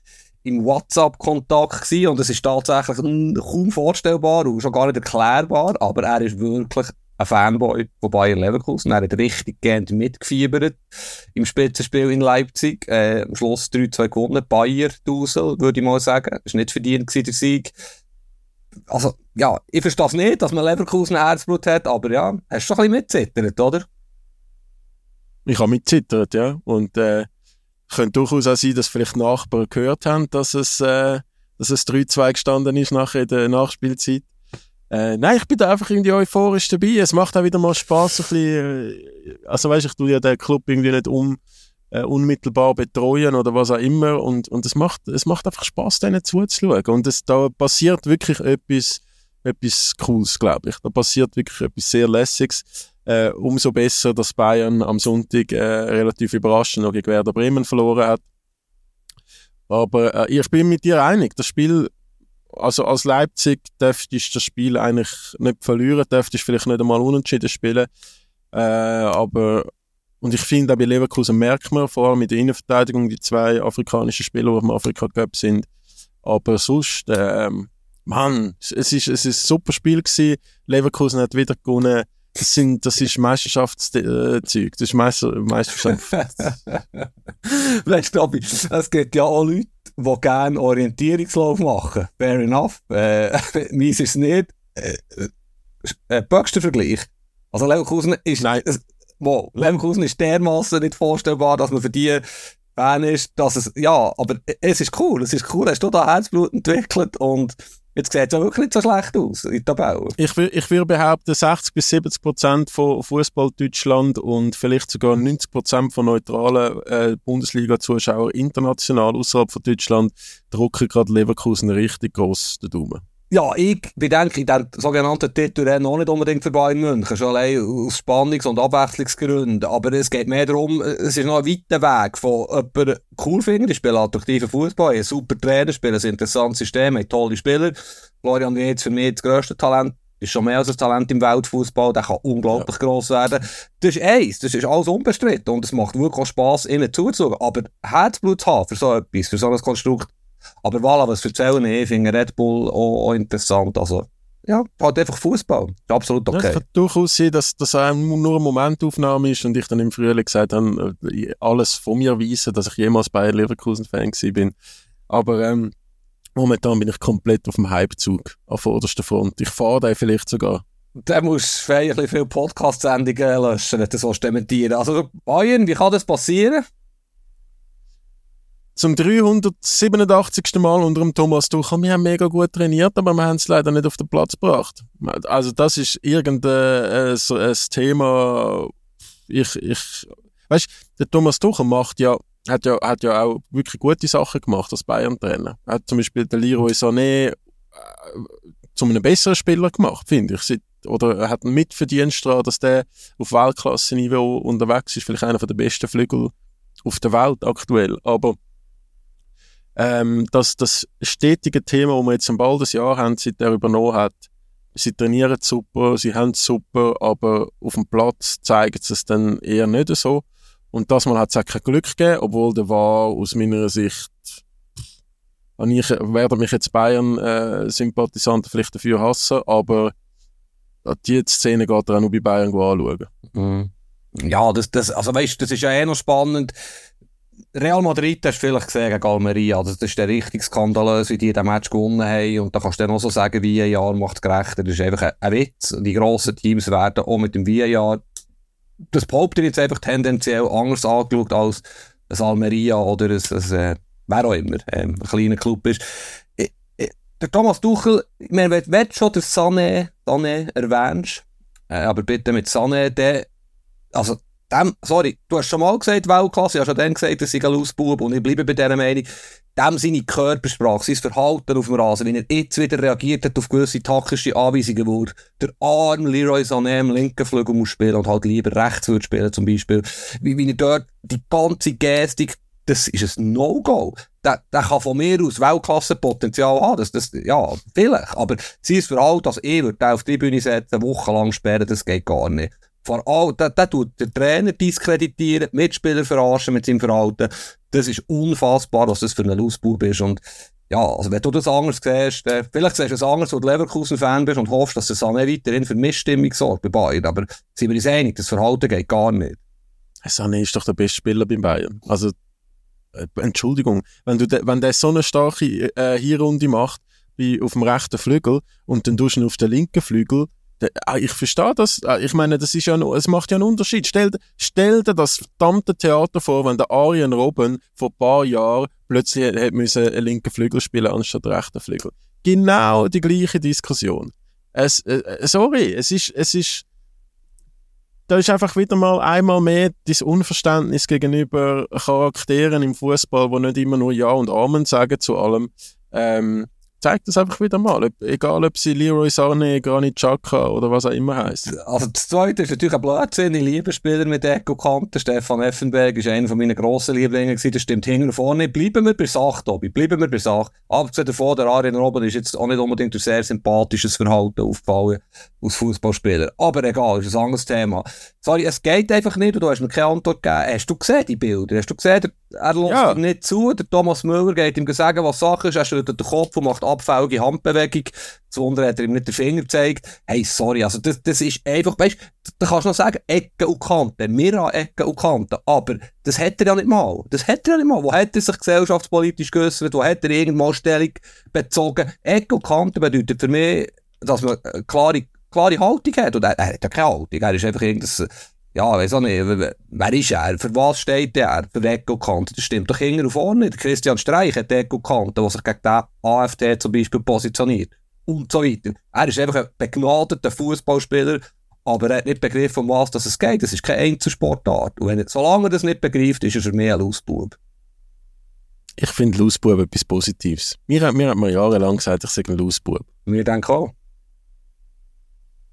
im WhatsApp-Kontakt gewesen und es ist tatsächlich kaum vorstellbar und schon gar nicht erklärbar, aber er ist wirklich ein Fanboy von Bayern Leverkusen. Er hat richtig gern mitgefiebert im Spitzenspiel in Leipzig. Äh, am Schluss 3-2 gewonnen. Bayer Dusel, würde ich mal sagen. War nicht verdient gewesen, der Sieg. Also, ja, ich verstehe es nicht, dass man Leverkusen Herzblut hat, aber ja, hast du schon ein bisschen mitzittert, oder? Ich habe mitzittert, ja. Und äh, könnte durchaus auch sein, dass vielleicht Nachbarn gehört haben, dass es, äh, es 3-2 gestanden ist nachher in der Nachspielzeit. Äh, nein, ich bin da einfach irgendwie euphorisch dabei. Es macht auch wieder mal Spaß, ein bisschen, äh, also weißt, ich tue ja den Club irgendwie nicht um, äh, unmittelbar betreuen oder was auch immer und, und es macht, es macht einfach Spaß, denen zuzuschauen und es, da passiert wirklich etwas, etwas Cooles, glaube ich. Da passiert wirklich etwas sehr Lässiges. Äh, umso besser, dass Bayern am Sonntag äh, relativ überraschend noch gegen Werder Bremen verloren hat. Aber äh, ich bin mit dir einig, das Spiel also als Leipzig dürftest du das Spiel eigentlich nicht verlieren, dürftest vielleicht nicht einmal unentschieden spielen. Äh, aber und ich finde, auch bei Leverkusen merkt man vor allem mit der Innenverteidigung die zwei afrikanischen Spieler, die im Afrika Cup sind. Aber sonst, äh, Mann, es ist, es ist ein super Spiel gewesen. Leverkusen hat wieder gewonnen. Das, sind, das ist Meisterschaftszeug. Das ist Meister, Meisterschaft. weißt du, es gibt ja auch Leute, die gerne Orientierungslauf machen. Fair enough. Äh, meins ist es nicht. Äh, äh, böckster Vergleich. Also Leverkusen ist, Nein. Äh, wow, Leverkusen ist dermaßen nicht vorstellbar, dass man für die Fan ist, dass es, ja, aber es ist cool, es ist cool, hast du da Herzblut entwickelt und Jetzt sieht es auch wirklich nicht so schlecht aus in der Tabelle. Ich, ich würde behaupten, 60 bis 70 Prozent von Fußball Deutschland und vielleicht sogar 90 Prozent von neutralen äh, Bundesliga-Zuschauern international außerhalb von Deutschland drücken gerade Leverkusen richtig groß den Daumen. Ja, ich bedenke, der sogenannten Titelrennen auch nicht unbedingt für Bayern München, schon allein aus Spannungs- und Abwechslungsgründen. Aber es geht mehr darum, es ist noch ein weiter Weg von jemandem cool finden, die spielen attraktiven Fußball, ein super Trainer, spielen ein interessantes System, haben tolle Spieler. Florian Wirtz für mich das grösste Talent, ist schon mehr als ein Talent im Weltfußball, der kann unglaublich ja. gross werden. Das ist eins, das ist alles unbestritten und es macht wirklich Spass, ihnen zuzuschauen. Aber Herzblut haben für so etwas, für so ein Konstrukt, aber voilà, was erzählen ich, finde Red Bull auch, auch interessant. Also, ja, halt einfach Fußball. Absolut okay. Ja, es kann durchaus sein, dass das nur eine Momentaufnahme ist und ich dann im Frühling gesagt habe, äh, alles von mir weisen, dass ich jemals bei Leverkusen-Fan bin. Aber ähm, momentan bin ich komplett auf dem Hypezug auf vorderster Front. Ich fahre da vielleicht sogar. Der muss feierlich viele Podcast-Sendungen löschen, wenn du so dementieren. Also Bayern, wie kann das passieren? Zum 387. Mal unter dem Thomas Tuchel. Wir haben mega gut trainiert, aber wir haben es leider nicht auf den Platz gebracht. Also das ist irgendein äh, so ein Thema. Ich, ich, weißt, der Thomas Tuchel macht ja, hat ja, hat ja auch wirklich gute Sachen gemacht als Bayern-Trainer. Er hat zum Beispiel den Leroy Sané äh, zu einem besseren Spieler gemacht, finde ich. Oder er hat einen Mitverdienst daran, dass der auf Weltklasse-Niveau unterwegs ist. Vielleicht einer der besten Flügel auf der Welt aktuell. Aber ähm, dass das stetige Thema, das wir jetzt bald ein Jahr haben, seit er übernommen hat, sie trainieren super, sie haben es super, aber auf dem Platz zeigen sie es dann eher nicht so. Und das Mal hat es auch kein Glück gegeben, obwohl der war aus meiner Sicht, ich werde mich jetzt Bayern-Sympathisanten äh, vielleicht dafür hassen, aber die Szene geht er auch nur bei Bayern anschauen. Mhm. Ja, das, das, also weißt, das ist ja eh noch spannend. Real Madrid hast du vielleicht gesehen gegen Almeria. Das ist der richtig skandalös, wie die den Match gewonnen haben. Und da kannst du dann auch so sagen, wie ein Jahr macht gerechter. Das ist einfach ein, Witz. Die grossen Teams werden auch mit dem VAR, das behauptet jetzt einfach tendenziell anders angeschaut als ein Almeria oder ein, ein, ein wer auch immer, ähm, ein kleiner Club ist. Der Thomas Tuchel, ich meine, wenn du schon den Sané, Sané erwähnst, äh, aber bitte mit Sané, der, also dem, sorry, du hast schon mal gesagt, Weltklasse, ich habe schon dann gesagt, das sei ein Lausbub und ich bleibe bei dieser Meinung, dem seine Körpersprache, sein Verhalten auf dem Rasen, wie er jetzt wieder reagiert hat auf gewisse taktische Anweisungen, wo der arm Leroy Sané im linken Flügel muss spielen und halt lieber rechts würde spielen zum Beispiel, wie, wie er dort die ganze Gestik, das ist ein No-Go. Der, der kann von mir aus Weltklassenpotenzial haben, das, das, ja, vielleicht, aber sein Verhalten, dass ich würde auf die Bühne setzen, wochenlang sperren, das geht gar nicht vor allem, der, der tut den Trainer diskreditieren, Mitspieler verarschen mit seinem Verhalten. Das ist unfassbar, was das für ein Lausbub ist. Und ja, also wenn du das anders siehst, äh, vielleicht siehst du es anders, wo du Leverkusen-Fan bist und hoffst, dass es Sané weiterhin für Missstimmung sorgt bei Bayern. Aber sind wir uns einig, das Verhalten geht gar nicht. Sané ist doch der beste Spieler beim Bayern. Also, äh, Entschuldigung, wenn, du de, wenn der so eine starke äh, Hinrunde macht, wie auf dem rechten Flügel, und dann tust du ihn auf den linken Flügel, ich verstehe das. Ah, ich meine, das ist ja, es macht ja einen Unterschied. Stell, stell dir das verdammte Theater vor, wenn der Arjen Robben vor ein paar Jahren plötzlich hat müssen einen linken Flügel spielen anstatt einen rechten Flügel. Genau die gleiche Diskussion. Es, äh, äh, sorry, es ist, es ist, da ist einfach wieder mal einmal mehr das Unverständnis gegenüber Charakteren im Fußball, die nicht immer nur Ja und Amen sagen zu allem. Ähm, zeigt das einfach wieder mal. Egal, ob sie Leroy Sané, Granit Xhaka oder was auch immer heisst. Also das Zweite ist natürlich ein Blödsinn. Ich liebe Spieler mit Echo Kanten. Stefan Effenberg ist einer meiner grossen Lieblinge. Das stimmt hinten und vorne. Bleiben wir bei Sache, Tobi. Bleiben wir bei Sache. Abgesehen davon, der Arjen Robben ist jetzt auch nicht unbedingt durch sehr sympathisches Verhalten aufgefallen als Fußballspieler. Aber egal, ist ein anderes Thema. Sorry, es geht einfach nicht du hast mir keine Antwort gegeben. Hast du gesehen, die Bilder? Hast du gesehen, er lässt ja. ihm nicht zu. Der Thomas Müller geht ihm sagen, was Sache ist. Er schüttelt den Kopf und macht abfällige Handbewegung. Das Wunder hat er ihm nicht den Finger gezeigt. Hey, sorry, also das, das ist einfach, weißt du, da kannst du noch sagen, Ecken und Kanten. Wir haben Ecken und Kanten. Aber das hat er ja nicht mal. Das hat er ja nicht mal. Wo hat er sich gesellschaftspolitisch geäußert? Wo hat er irgendwann Stellung bezogen? Ecken und Kanten bedeutet für mich, dass man eine klare, klare Haltung hat. Und er, er hat ja keine Haltung. Er ist einfach irgendein ja, weiß auch nicht, wer ist er? Für was steht er? Für Eco-Kante? Das stimmt doch hinten und vorne. Christian Streich hat Eco-Kante, der sich gegen den AfD zum Beispiel positioniert. Und so weiter. Er ist einfach ein begnadeter Fußballspieler, aber er hat nicht begriffen, um was es geht. Das ist keine Einzelsportart. Und wenn er, solange er das nicht begreift, ist er für mich ein Lausbub. Ich finde Lausbub etwas Positives. Mir, mir hat man jahrelang gesagt, ich sei ein Lausbub. Und wir denken auch.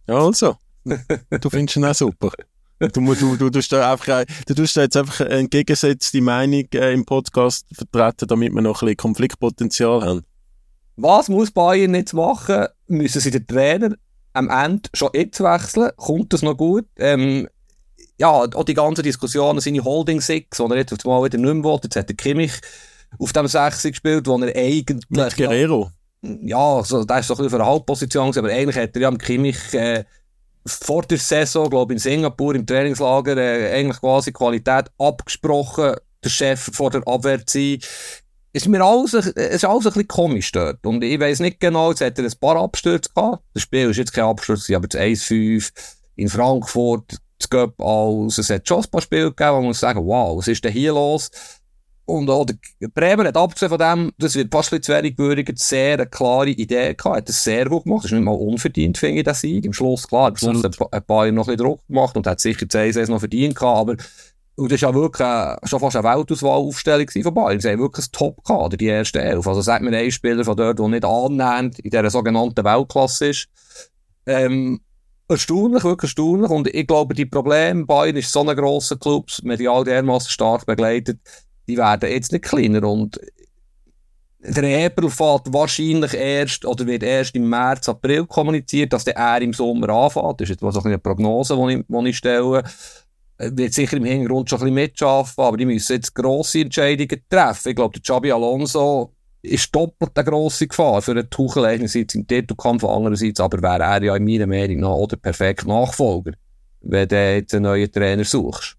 Ja, also. du findest ihn auch super. Du, du, du, tust da einfach, du tust da jetzt einfach entgegengesetzte Meinung äh, im Podcast vertreten, damit wir noch ein bisschen Konfliktpotenzial haben. Was muss Bayern jetzt machen? Müssen sie den Trainer am Ende schon jetzt wechseln? Kommt das noch gut? Ähm, ja, auch die ganze Diskussion, seine Holding Six, wo er jetzt auf einmal wieder nicht mehr will. Jetzt hat der Kimmich auf dem 6 gespielt, wo er eigentlich... Mit Guerrero? Ja, so, der ist so ein bisschen für eine Halbposition, aber eigentlich hat er ja am Kimmich... Äh, vor der Saison, glaube in Singapur im Trainingslager äh, eigentlich quasi Qualität abgesprochen, der Chef vor der Abwehr zu ist mir alles, es ist alles ein bisschen komisch dort. Und ich weiß nicht genau, jetzt hat er ein paar Abstürze gehabt. Das Spiel ist jetzt kein Absturz, aber das 1-5 in Frankfurt, das Göpp aus. Es hat schon ein paar Spiele gegeben, wo man muss sagen, wow, was ist denn hier los? Und auch der Bremer hat abgesehen von dem, das wird fast ein zu wenig gewürdigt, sehr eine klare Idee gehabt, hat das sehr gut gemacht. Das ist nicht mal unverdient, finde ich, der Sieg. Im Schluss, klar, im Schluss hat ein paar noch ein bisschen Druck gemacht und hat sicher 10 noch verdient gehabt, aber und das war ja wirklich äh, schon fast eine Weltauswahlaufstellung von Bayern. Sie haben wirklich ein Top-Kader, die erste Elf. Also sagt mir ein Spieler von dort, der nicht annähernd in dieser sogenannten Weltklasse ist. Ähm, erstaunlich, wirklich erstaunlich. Und ich glaube, die Probleme, Bayern ist so ein grosser Club, medial dermaßen stark begleitet, die werden jetzt nicht kleiner. Und der Eberl fährt wahrscheinlich erst, oder wird erst im März, April kommuniziert, dass der er im Sommer anfängt. Das ist so eine Prognose, die ich, die ich stelle. Wird sicher im Hintergrund schon ein bisschen mitschaffen, aber die müssen jetzt grosse Entscheidungen treffen. Ich glaube, der Xabi Alonso ist doppelt eine grosse Gefahr für einen Tuchel einerseits im Titelkampf, andererseits aber wäre er ja in meiner Meinung nach der perfekte Nachfolger, wenn du jetzt einen neuen Trainer suchst.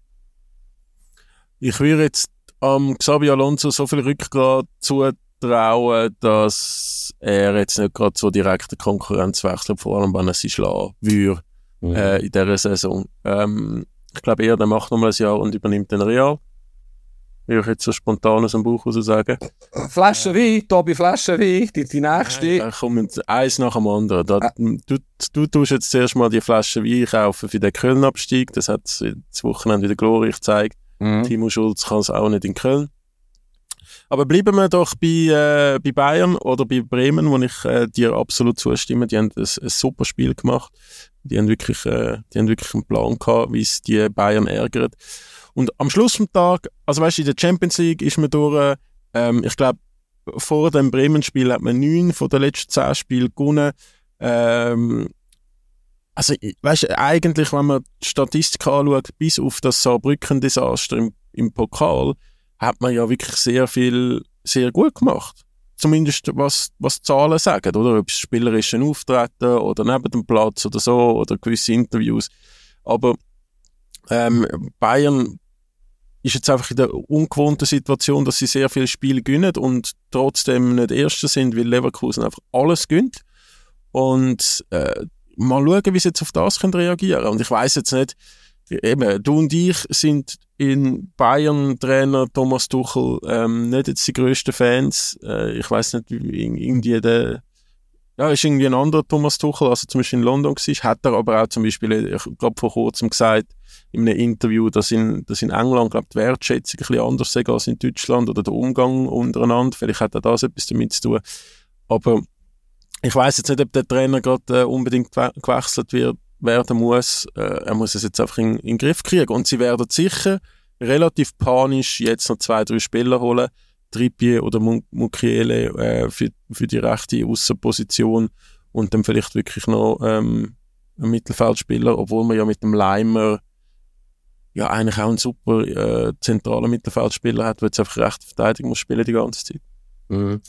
Ich würde jetzt am Xabi Alonso so viel Rückgrat zutrauen, dass er jetzt nicht gerade so direkte Konkurrenz wechselt, vor allem wenn er sich schlagen würde mhm. äh, in dieser Saison. Ähm, ich glaube eher, der macht nochmal ein Jahr und übernimmt den Real. Würde ich jetzt so spontan aus dem Buch raus sagen. Flasche Wein, Tobi, Flasche Wein, die, die nächste. Da kommen eins nach dem anderen. Da, ah. du, du tust jetzt zuerst mal die Flasche Wein kaufen für den Köln-Abstieg. Das hat das Wochenende wieder glorreich gezeigt. Mhm. Timo Schulz kann es auch nicht in Köln. Aber bleiben wir doch bei, äh, bei Bayern oder bei Bremen, wo ich äh, dir absolut zustimme. Die haben ein, ein super Spiel gemacht. Die haben wirklich, äh, die haben wirklich einen Plan gehabt, wie es die Bayern ärgert. Und am Schluss vom Tag, also weißt du, in der Champions League ist man durch, ähm, ich glaube, vor dem Bremen-Spiel hat man neun von den letzten zehn Spielen gewonnen. Ähm, also, weißt du, eigentlich, wenn man die Statistik anschaut, bis auf das Saarbrücken-Desaster im, im Pokal, hat man ja wirklich sehr viel, sehr gut gemacht. Zumindest was, was Zahlen sagen, oder? Ob es spielerische Auftreten oder neben dem Platz oder so, oder gewisse Interviews. Aber ähm, Bayern ist jetzt einfach in der ungewohnten Situation, dass sie sehr viele Spiele gewinnen und trotzdem nicht Erste sind, weil Leverkusen einfach alles gönnt. Und äh, mal schauen, wie sie jetzt auf das können reagieren Und ich weiß jetzt nicht, eben, du und ich sind in Bayern-Trainer Thomas Tuchel ähm, nicht jetzt die größten Fans. Äh, ich weiß nicht, wie irgendwie der ja, ist irgendwie ein anderer Thomas Tuchel, also zum Beispiel in London war, hat er aber auch zum Beispiel, ich glaube vor kurzem gesagt, in einem Interview, dass in, dass in England, glaube die Wertschätzung ein bisschen anders sei als in Deutschland oder der Umgang untereinander. Vielleicht hat er das etwas damit zu tun. Aber ich weiß jetzt nicht, ob der Trainer gerade äh, unbedingt gewechselt wird, werden muss. Äh, er muss es jetzt einfach in, in, den Griff kriegen. Und sie werden sicher relativ panisch jetzt noch zwei, drei Spieler holen. Trippier oder Mukiele äh, für, für die rechte Außenposition und dann vielleicht wirklich noch ähm, ein Mittelfeldspieler, obwohl man ja mit dem Leimer ja eigentlich auch einen super äh, zentralen Mittelfeldspieler hat, der jetzt einfach recht verteidigen muss spielen die ganze Zeit. Mhm.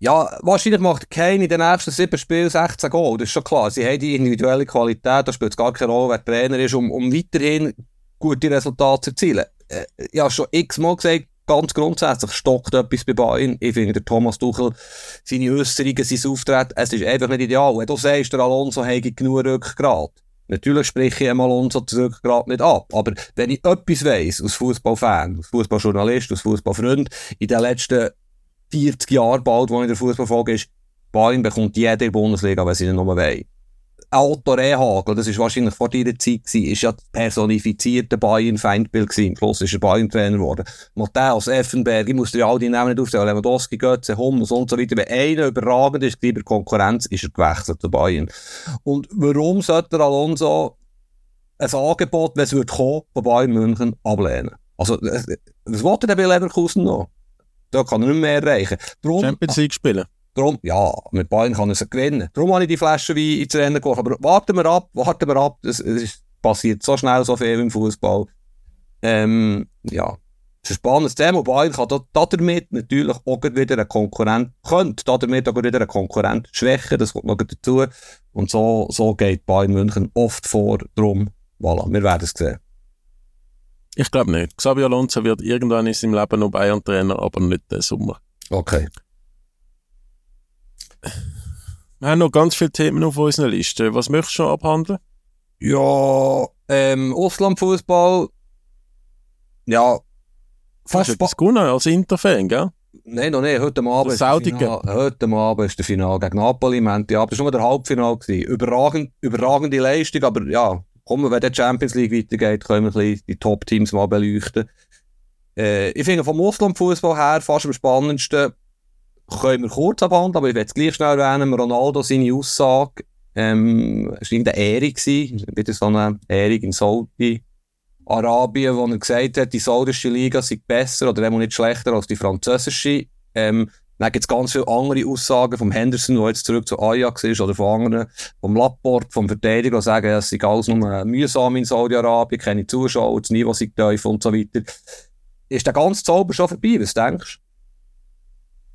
Ja, wahrscheinlich macht Kane in den nächsten sieben Spielen 16 Goal, das ist schon klar. Sie haben die individuelle Qualität, da spielt es gar keine Rolle, wer Trainer ist, um, um weiterhin gute Resultate zu erzielen. Äh, ja, schon x-mal gesagt, ganz grundsätzlich stockt etwas bei Bayern. Ich finde, der Thomas Tuchel, seine Äußerungen, sein Auftreten, es ist einfach nicht ideal. Wenn du sagst, der Alonso hätte genug Rückgrat, Natürlich spreche ich einmal Alonso zurück gerade nicht ab. Aber wenn ich etwas weiss, als Fußballfan, als Fußballjournalist, als Fußballfreund, in den letzten 40 Jahren bald, wo ich in der Fußball folge, ist, Bayern bekommt jede Bundesliga, wenn sie ihn nur wollen. Otto Rehagel, das ist wahrscheinlich vor deiner Zeit gewesen, ist ja personifizierte Bayern-Feindbild. Im Schluss ist er Bayern-Trainer geworden. Matthäus, Effenberg, ich muss dir all die Namen nicht aufzählen, Lewandowski, Götze, Hummels und so weiter. Wenn einer überragend ist, bei Konkurrenz, ist er gewechselt zu Bayern. Und warum sollte Alonso ein Angebot, wenn es wird kommen, von Bayern München ablehnen? Also, was wollte der bei Leverkusen noch? Da kann er nicht mehr erreichen. Darum, Champions League spielen. Darum, ja, mit Bayern kann er es gewinnen. Darum habe ich die Flasche wie ins Rennen geworfen. Aber warten wir ab, warten wir ab. Es, es passiert so schnell so viel im Fußball. Ähm, ja, es ist ein spannendes Thema. Bayern kann da, damit natürlich auch wieder einen Konkurrent, könnte damit auch wieder einen Konkurrent schwächen. Das kommt noch dazu. Und so, so geht Bayern München oft vor. Darum, voilà, wir werden es sehen. Ich glaube nicht. Xabi Alonso wird irgendwann in seinem Leben noch Bayern-Trainer, aber nicht den Sommer. Okay. Wir haben noch ganz viele Themen auf unserer Liste. Was möchtest du noch abhandeln? Ja, ähm, Auslandfußball. Ja, fast. Hast du gewonnen als Interfan, gell? Nein, noch nicht. Heute Abend, ist der Final, heute Abend ist der Final gegen Napoli. Ja, das war nur der Halbfinal. Überragend, überragende Leistung, aber ja, kommen, wenn der Champions League weitergeht, können wir die Top-Teams mal beleuchten. Äh, ich finde vom Auslandfußball her fast am spannendsten, können wir kurz abhandeln, aber ich werde es gleich schnell erwähnen, Ronaldo seine Aussage, ähm, es war eine Ehrung, wieder so eine Ehrung in Saudi, Arabien, wo er gesagt hat, die saudische Liga sei besser oder nicht schlechter als die französische. Ähm, dann gibt es ganz viele andere Aussagen vom Henderson, der jetzt zurück zu Ajax ist, oder von anderen, vom Lapport, vom Verteidiger, die sagen, es sei alles nur mühsam in Saudi-Arabien, keine Zuschauer, das Niveau sei tief und so weiter. Ist der ganze Zauber schon vorbei? Was denkst du?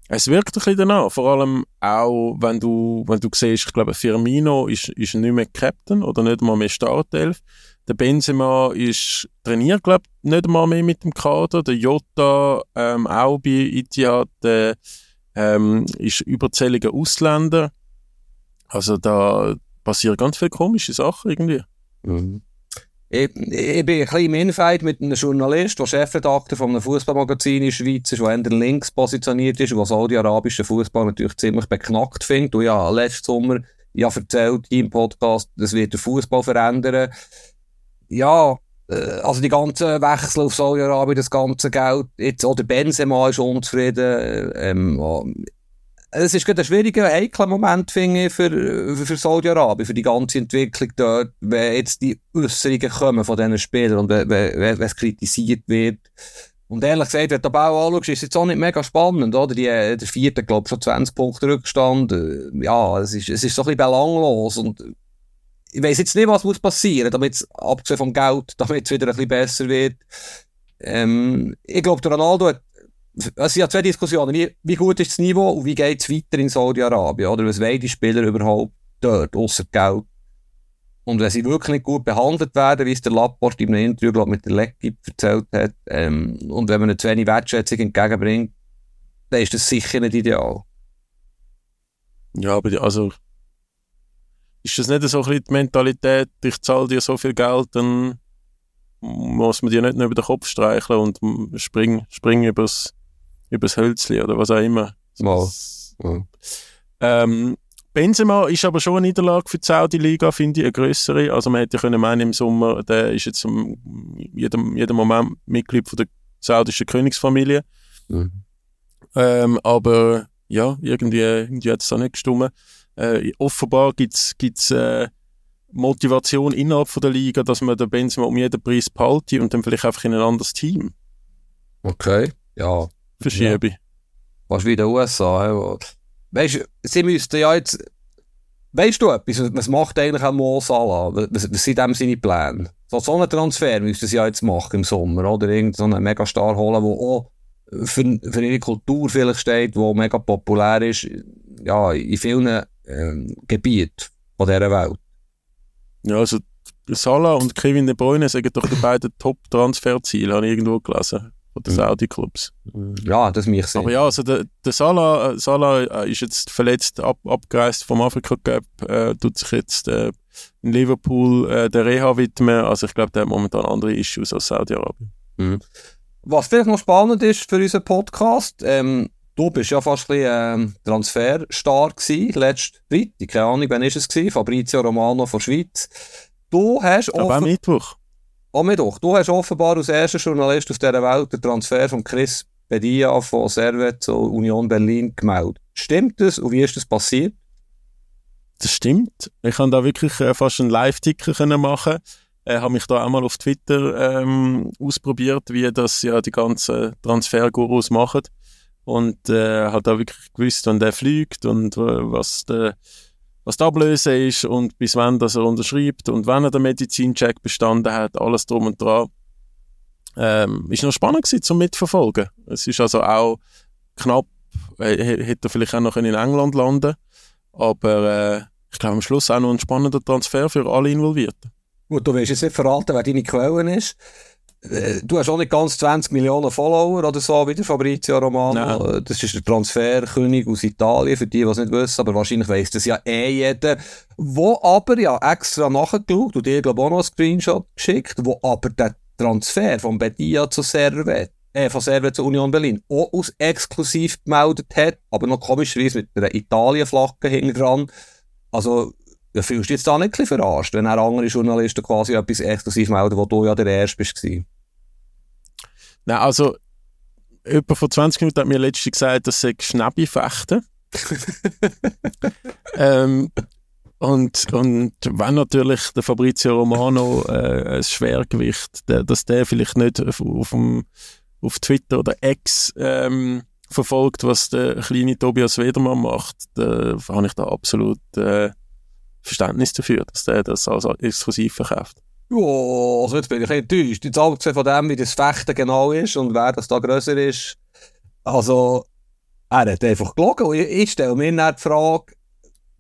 Es wirkt ein bisschen danach, vor allem auch, wenn du, wenn du siehst, ich glaube, Firmino ist, ist nicht mehr Captain oder nicht mal mehr Startelf. Der Benzema ist trainiert, glaube ich, nicht mal mehr mit dem Kader. Der Jota ähm, auch bei Etihad, äh, ähm, ist überzähliger Ausländer. Also da passieren ganz viele komische Sachen irgendwie. Mhm. Ich, ich, bin ein bisschen im Infight mit einem Journalist, der Chefredakteur von einem Fußballmagazin in der Schweiz ist, der eher links positioniert ist und der saudi-arabischen Fußball natürlich ziemlich beknackt findet. Und ja, letzten Sommer ja erzählt im Podcast, das wird den Fußball verändern. Ja, also die ganzen Wechsel auf Saudi-Arabien, das ganze Geld, jetzt, oder Benzema ist unzufrieden, ähm, es ist gerade ein schwieriger, heikler Moment, finde ich, für, für, Saudi-Arabien, für die ganze Entwicklung dort, wenn jetzt die Äußerungen kommen von diesen Spielern und wenn, es kritisiert wird. Und ehrlich gesagt, wenn du den Bau anschaust, ist es jetzt auch nicht mega spannend, oder? Die, der vierte, glaube ich, schon 20 Punkte Rückstand. Äh, ja, es ist, es ist so ein bisschen belanglos und ich weiß jetzt nicht, was muss passieren, damit abgesehen vom Geld, damit es wieder ein bisschen besser wird. Ähm, ich glaube, Ronaldo hat, es sind ja zwei Diskussionen. Wie, wie gut ist das Niveau und wie geht es weiter in Saudi-Arabien? Oder was wollen die Spieler überhaupt dort, außer Geld? Und wenn sie wirklich nicht gut behandelt werden, wie es der Lapport in einem Interview glaub, mit der Leckip erzählt hat, ähm, und wenn man eine zu wenig Wertschätzung entgegenbringt, dann ist das sicher nicht ideal. Ja, aber die, also ist das nicht so ein bisschen die Mentalität, ich zahle dir so viel Geld, dann muss man dir nicht nur über den Kopf streicheln und springen spring übers, übers Hölzli oder was auch immer. Mal. Ja. Ähm, Benzema ist aber schon eine Niederlage für die Saudi-Liga, finde ich, eine größere. Also man hätte können meinen, im Sommer, der ist jetzt jedem, jedem Moment Mitglied von der saudischen Königsfamilie. Mhm. Ähm, aber ja, irgendwie, irgendwie hat es da nicht gestimmt äh, offenbar gibt es äh, Motivation innerhalb von der Liga, dass man den Benzema um jeden Preis behalten und dann vielleicht einfach in ein anderes Team. Okay, ja. Verschiebe. Ja. Fast wie in den USA. Weißt du, sie müssten ja jetzt. Weißt du etwas? Was macht eigentlich ein Mo Salah? Was, was sind dem seine Pläne? So, so einen Transfer müssten sie ja jetzt machen im Sommer, oder? Irgendeinen so Megastar holen, der auch für, für ihre Kultur vielleicht steht, der mega populär ist. Ja, in vielen ähm, Gebiet von dieser Welt. Ja, also Salah und Kevin De Bruyne sagen doch die beiden Top-Transferziele, habe ich irgendwo gelesen, von den mhm. Saudi-Clubs. Ja, das mich sehr. Aber ja, also der, der Salah, Salah äh, ist jetzt verletzt, ab, abgereist vom Afrika Cup, äh, tut sich jetzt äh, in Liverpool äh, der Reha widmen. Also ich glaube, der hat momentan andere Issues als Saudi-Arabien. Mhm. Was vielleicht noch spannend ist für unseren Podcast, ähm, Du bist ja fast ein bisschen ähm, Transferstar gewesen, letzte Freitag. Keine Ahnung, wann ist es gewesen? Fabrizio Romano von Schweiz. Du hast Aber auch Mittwoch. Auch Mittwoch. Du hast offenbar als erster Journalist auf dieser Welt den Transfer von Chris Bedia von Servet zur Union Berlin gemeldet. Stimmt das und wie ist das passiert? Das stimmt. Ich kann da wirklich äh, fast einen Live-Ticker machen. Ich äh, habe mich da auch mal auf Twitter ähm, ausprobiert, wie das ja die ganzen Transfergurus machen. Und äh, hat da wirklich gewusst, wann der fliegt und äh, was der was die Ablöse ist und bis wann das er unterschreibt und wenn er den Medizincheck bestanden hat, alles drum und dran. Ähm, ist noch spannend gewesen zum Mitverfolgen. Es ist also auch knapp, äh, hätte er vielleicht auch noch in England landen aber äh, ich glaube am Schluss auch noch ein spannender Transfer für alle Involvierten. Gut, du willst jetzt nicht verraten, wer deine Quelle ist. Äh, du hast auch nicht ganz 20 Millionen Follower oder so wie der Fabrizio Romano. Nein. Äh, das ist der Transferkönig aus Italien, für die, die es nicht wissen, aber wahrscheinlich weiss das ja eh jeder. Wo aber ja extra nachgeschaut und dir, glaube ich, auch noch einen Screenshot geschickt, wo aber der Transfer von Bedia zu Servet, äh, von Servet zur Union Berlin auch aus exklusiv gemeldet hat, aber noch komischerweise mit einer Italien-Flagge hinten dran. Also, ja, fühlst du jetzt da nicht ein bisschen verarscht, wenn auch andere Journalisten quasi etwas exklusiv melden, wo du ja der Erste bist? Nein, also, jemand vor 20 Minuten hat mir letztens gesagt, das sei Schnäbi-Fechten. ähm, und, und wenn natürlich der Fabrizio Romano äh, ein Schwergewicht, der, dass der vielleicht nicht auf, auf, dem, auf Twitter oder X ähm, verfolgt, was der kleine Tobias Wedermann macht, da habe ich da absolut äh, Verständnis dafür, dass der das als exklusiv verkauft. Ja, also jetzt bin ich enttäuscht. Jetzt abgesehen von dem, wie das Fechten genau ist und wer das da grösser ist. Also, er hat einfach gelogen. Ich, ich stelle mir nicht die Frage,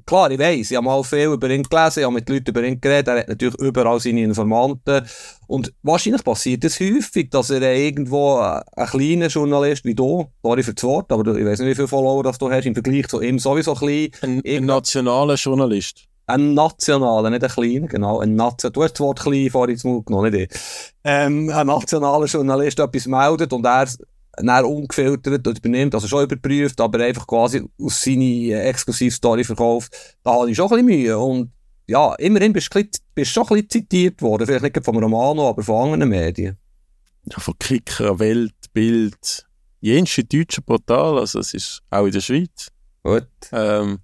klar, ich weiss, ich habe mal viel über ihn gelesen, ich habe mit Leuten über ihn geredet, er hat natürlich überall seine Informanten. Und wahrscheinlich passiert es das häufig, dass er irgendwo ein, ein kleiner Journalist wie du, sorry für das Wort, aber ich weiß nicht, wie viele Follower das du hast, im Vergleich zu ihm sowieso klein. Ein, ein nationaler Journalist. Ein nationaler, nicht ein kleiner, genau. Ein Nation du hast das Wort klein vorhin ins Mund genommen, nicht ich. Ähm, ein nationaler Journalist etwas meldet und er dann ungefiltert und übernimmt, also schon überprüft, aber einfach quasi aus seiner äh, Exklusivstory verkauft, da habe ich schon ein bisschen Mühe. Und ja, immerhin bist du, bist schon ein bisschen zitiert worden, vielleicht nicht vom Romano, aber von anderen Medien. Ja, von Kicker, Welt, Bild, jenste deutsche Portal, also es ist auch in der Schweiz. Gut. Ähm,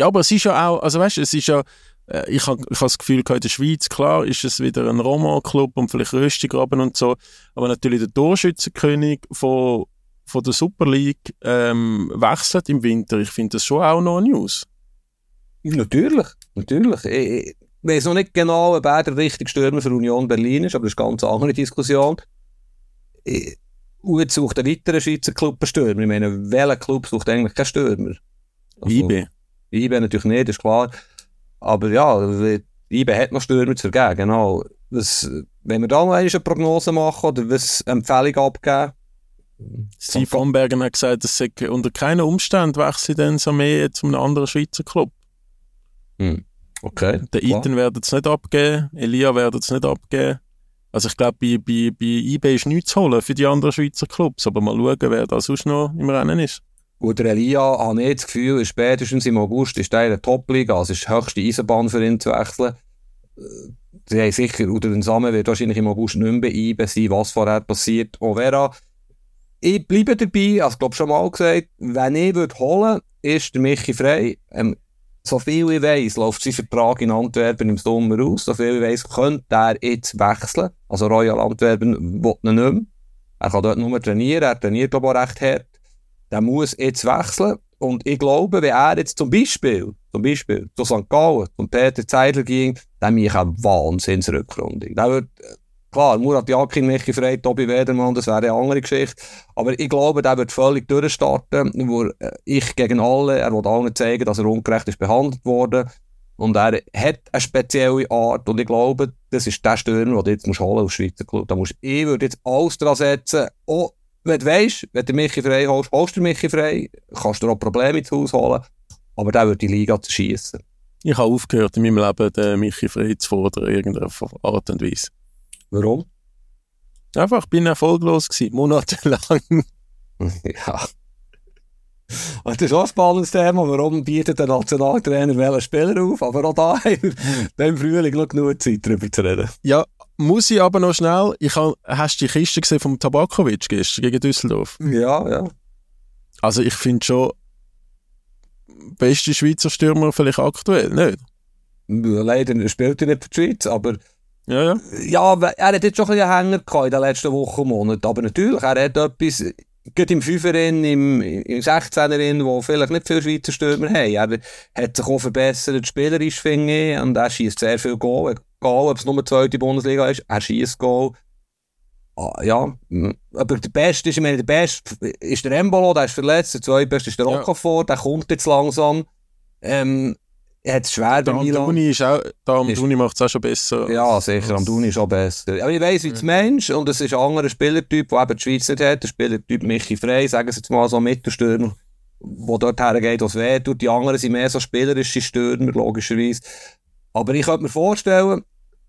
ja, aber es ist ja auch, also weißt du, es ist ja, äh, ich habe ich hab das Gefühl, in der Schweiz, klar, ist es wieder ein Roma-Club und vielleicht Röstigraben und so, aber natürlich der Torschützenkönig von, von der Super League ähm, wechselt im Winter. Ich finde das schon auch noch eine News. Natürlich, natürlich. Ich, weiß noch nicht genau, ob er der richtige Stürmer für Union Berlin ist, aber das ist eine ganz andere Diskussion. Ich, und jetzt sucht ein weiterer Schweizer Club einen Stürmer. Ich meine, welcher Club sucht eigentlich keinen Stürmer? Also, IB. IB natürlich nicht, ist klar. Aber ja, IBE hat noch Stürmer zu vergeben, genau. Was, wenn wir da noch eine Prognose machen oder was Empfehlung abgeben? Steve von Bergen hat gesagt, dass sie unter keinen Umständen wechseln dann so mehr zu einem anderen Schweizer Club. Hm. Okay. Der Iten werden es nicht abgeben, Elia werden es nicht abgeben. Also ich glaube, bei, bei, bei IB ist nichts zu holen für die anderen Schweizer Clubs, aber mal schauen, wer da sonst noch im Rennen ist. Und der Elia, habe ich das Gefühl, spätestens im August ist er in der Top-Liga, also ist die höchste Eisenbahn für ihn zu wechseln. Sie haben sicher, oder den Samen wird wahrscheinlich im August nicht mehr beeiben sein, was vorher passiert. Overa, ich bleibe dabei, also ich glaube schon mal gesagt, wenn ich würde holen, ist der Michi frei. Ähm, so viel ich weiss, läuft sein Vertrag in Antwerpen im Sommer aus. So viel ich weiss, könnte er jetzt wechseln. Also Royal Antwerpen will ihn nicht mehr. Er kann dort nur trainieren, er trainiert auch recht hart der muss jetzt wechseln. Und ich glaube, wenn er jetzt zum Beispiel, zum Beispiel zu St. Gallen, zum Peter Zeidler ging, dann mache ich eine Wahnsinnsrückrundung. Der wird, klar, Murat Yakin, Michi Frey, Tobi Wedermann, das wäre eine andere Geschichte. Aber ich glaube, der wird völlig durchstarten, wo ich gegen alle, er will allen zeigen, dass er ungerecht ist behandelt worden. Und er hat eine spezielle Art. Und ich glaube, das ist der Stürmer, den du jetzt musst holen aus Schweizer Club. Da musst, ich würde jetzt alles dran setzen, auch wenn du weißt, wenn du Michi frei holst, holst du Michi frei, kannst du auch Probleme ins Haus holen, aber der wird die Liga zerschießen. Ich habe aufgehört, in meinem Leben den Michi frei zu fordern, in irgendeiner Art und Weise. Warum? Einfach, ich bin erfolglos gewesen, monatelang. ja. das ist auch ein spannendes Thema. Warum bietet der Nationaltrainer welchen Spieler auf? Aber auch da haben wir im Frühling noch genug Zeit, darüber zu reden. Ja, muss ich aber noch schnell. Ich hab, hast du die Kiste gesehen vom Tabakovic gestern gegen Düsseldorf? Ja, ja. Also ich finde schon, beste Schweizer Stürmer vielleicht aktuell, nicht? Leider spielt er nicht für die Schweiz, aber Ja, ja. ja, er hat jetzt schon ein bisschen Hänger gehabt in den letzten Wochen und Monaten, aber natürlich, er hat etwas, gerade im Fünferin, im, im 16erin, wo vielleicht nicht viele Schweizer Stürmer haben. Er hat sich auch verbessert, spielerisch finde ich, und er schießt sehr viel Goal. Goal, ob es nur die zweite Bundesliga ist, er schießt Goal. Ah, ja, mm, aber der Beste ist, ich meine, der Beste ist der Embolo, der ist verletzt, der zweitbeste ist der. Okafor, der kommt jetzt langsam. Ähm, er hat es schwer Der bei Milan. Amduni ist auch, der Amduni macht es auch schon besser. Ja, sicher. Am Duni ist auch besser. Aber ich weiss, wie es Mensch und es ist ein anderer Spielertyp, der eben die Schweiz nicht hat. Der Spielertyp Michi Frey, sagen sie jetzt mal so Mittelstürmer, der dort hergeht, was weh tut. Die anderen sind mehr so spielerische Stürmer, logischerweise. Aber ich könnte mir vorstellen,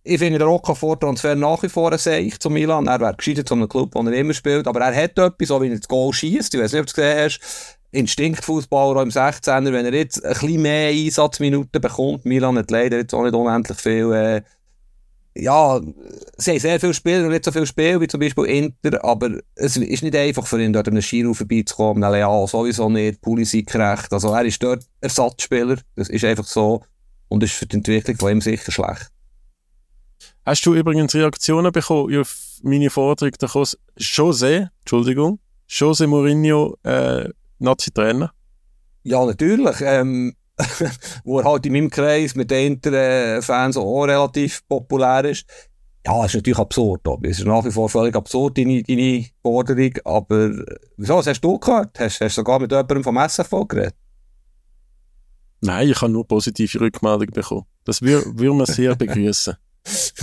ich finde den Okafor-Transfer nach wie vor ein Seich zu Milan. Er wäre gescheitert zu einem Club, wo er immer spielt. Aber er hat etwas, so wie er das Goal schießt. Ich weiß nicht, ob du es gesehen hast. Instinktfußballer im 16er. Wenn er jetzt ein bisschen mehr Einsatzminuten bekommt, Milan hat leider jetzt auch nicht unendlich viel, äh, ja, sie haben sehr viele Spieler und nicht so viel Spiel wie zum Beispiel Inter, aber es ist nicht einfach für ihn, dort an einem Giro vorbeizukommen, Leal sowieso nicht, Pulisic recht, also er ist dort Ersatzspieler, das ist einfach so und ist für die Entwicklung von ihm sicher schlecht. Hast du übrigens Reaktionen bekommen auf meine Forderung, der José, Entschuldigung, José Mourinho, äh, Nazi-Trainer? Ja, natürlich. Ähm, wo er halt in meinem Kreis mit den Inter-Fans auch relativ populär ist. Ja, ist natürlich absurd. Tobi. Es ist nach wie vor völlig absurd, deine, deine Forderung. Aber äh, wieso? Was hast du gehört? Hast du sogar mit jemandem vom SFV geredet? Nein, ich habe nur positive Rückmeldungen bekommen. Das würden wir wir sehr begrüßen.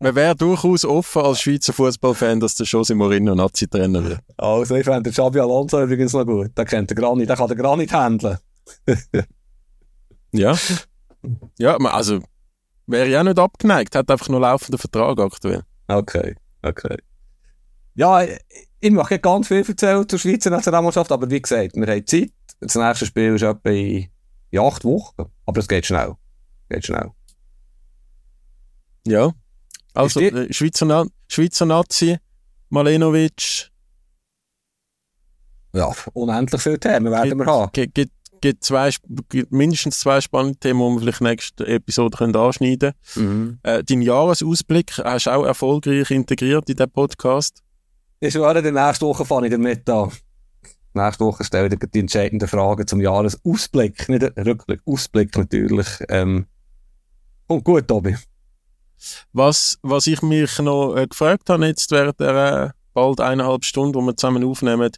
Man wäre durchaus offen als Schweizer Fußballfan, dass der José Mourinho Nazi-Trainer wird. Also, ich fände den Xabi Alonso übrigens noch gut. Der kennt den Granit, der kann den Granit handeln. Ja. Ja, also wäre auch nicht abgeneigt, hat einfach nur laufenden Vertrag aktuell. Okay, okay. Ja, ich, mache ganz viel erzählen zur Schweizer Nationalmannschaft, aber wie gesagt, wir haben Zeit. Das nächste Spiel ist etwa in, in acht Wochen. Aber es geht schnell. Geht schnell. Ja. Also, äh, Schweizer, Na Schweizer Nazi, Malenovic, Ja, unendlich viele Themen werden wir haben. gibt, gibt, gibt, zwei, gibt mindestens zwei spannende Themen, die wir vielleicht nächste Episode können anschneiden können. Mhm. Äh, dein Jahresausblick hast du auch erfolgreich integriert in den Podcast. Ich schwöre, die nächste Woche fange ich damit an. Nächste Woche stelle ich dir die entscheidenden Fragen zum Jahresausblick. Nicht Rückblick, Ausblick natürlich. Ähm, und gut, Tobi. Was, was ich mich noch äh, gefragt habe, jetzt während der äh, bald eineinhalb Stunden, wo wir zusammen aufnehmen,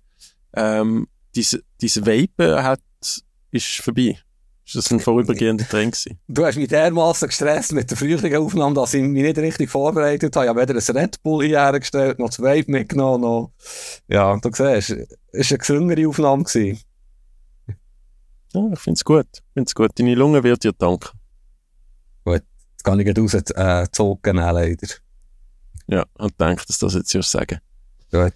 ähm, diese, diese Vape hat, ist vorbei. Ist das ein vorübergehender Trend gewesen? Du hast mich dermaßen gestresst mit der früheren Aufnahme, dass ich mich nicht richtig vorbereitet habe. Ich habe weder ein Red Bull hergestellt, noch das Vape mitgenommen. Noch. Ja, du siehst, es war eine gesüngere Aufnahme. Gewesen. Ja, ich finde es gut. Ich find's gut. Deine Lunge wird dir danken. Jetzt kann ich gleich raus äh, zocken, leider. Ja, und denke, dass das jetzt erst sagen. Gut.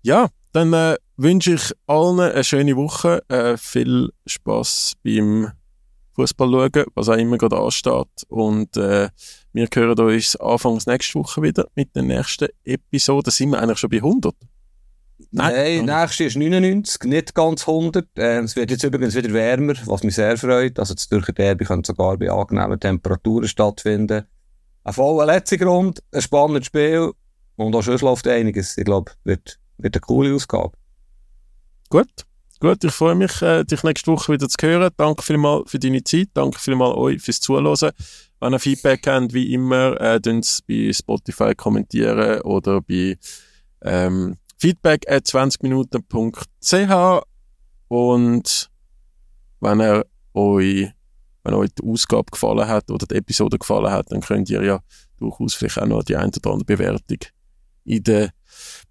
Ja, dann äh, wünsche ich allen eine schöne Woche. Äh, viel Spaß beim Fußball schauen, was auch immer gerade ansteht. Und äh, wir hören uns anfangs nächste Woche wieder mit der nächsten Episode. Sind wir eigentlich schon bei 100? Nein, Nein, nächste ist 99, nicht ganz 100. Äh, es wird jetzt übrigens wieder wärmer, was mich sehr freut. Also das Zürcher Derby könnte sogar bei angenehmen Temperaturen stattfinden. Ein voller letzter Grund, ein spannendes Spiel und auch sonst läuft einiges. Ich glaube, wird, wird eine coole Ausgabe. Gut. Gut, ich freue mich, äh, dich nächste Woche wieder zu hören. Danke vielmals für deine Zeit. Danke vielmals euch fürs Zuhören. Wenn ihr Feedback habt, wie immer, äh, es bei Spotify kommentieren oder bei ähm, feedback at 20minuten.ch und wenn ihr euch, wenn euch die Ausgabe gefallen hat oder die Episode gefallen hat, dann könnt ihr ja durchaus vielleicht auch noch die ein oder andere Bewertung in den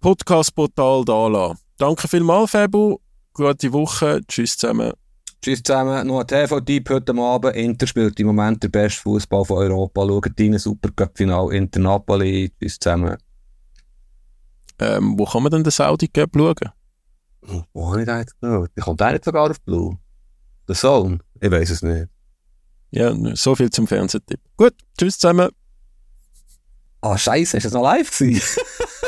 Podcast-Portal da lassen. Danke vielmals, Fabu. Gute Woche. Tschüss zusammen. Tschüss zusammen. Noch ein TV-Tipp heute Abend. Inter spielt im Moment der beste Fußball von Europa. Schaut rein, Supercup-Final Inter Napoli. Tschüss zusammen. Ähm, wo kann man denn den Saudi Cup schauen? Wo habe ich den jetzt geschaut? Die kommt auch nicht sogar auf Blue. Der Sohn? Ich weiß es nicht. Ja, so viel zum Fernsehtipp. Gut, tschüss zusammen. Ah, scheiße, ist das noch live gewesen?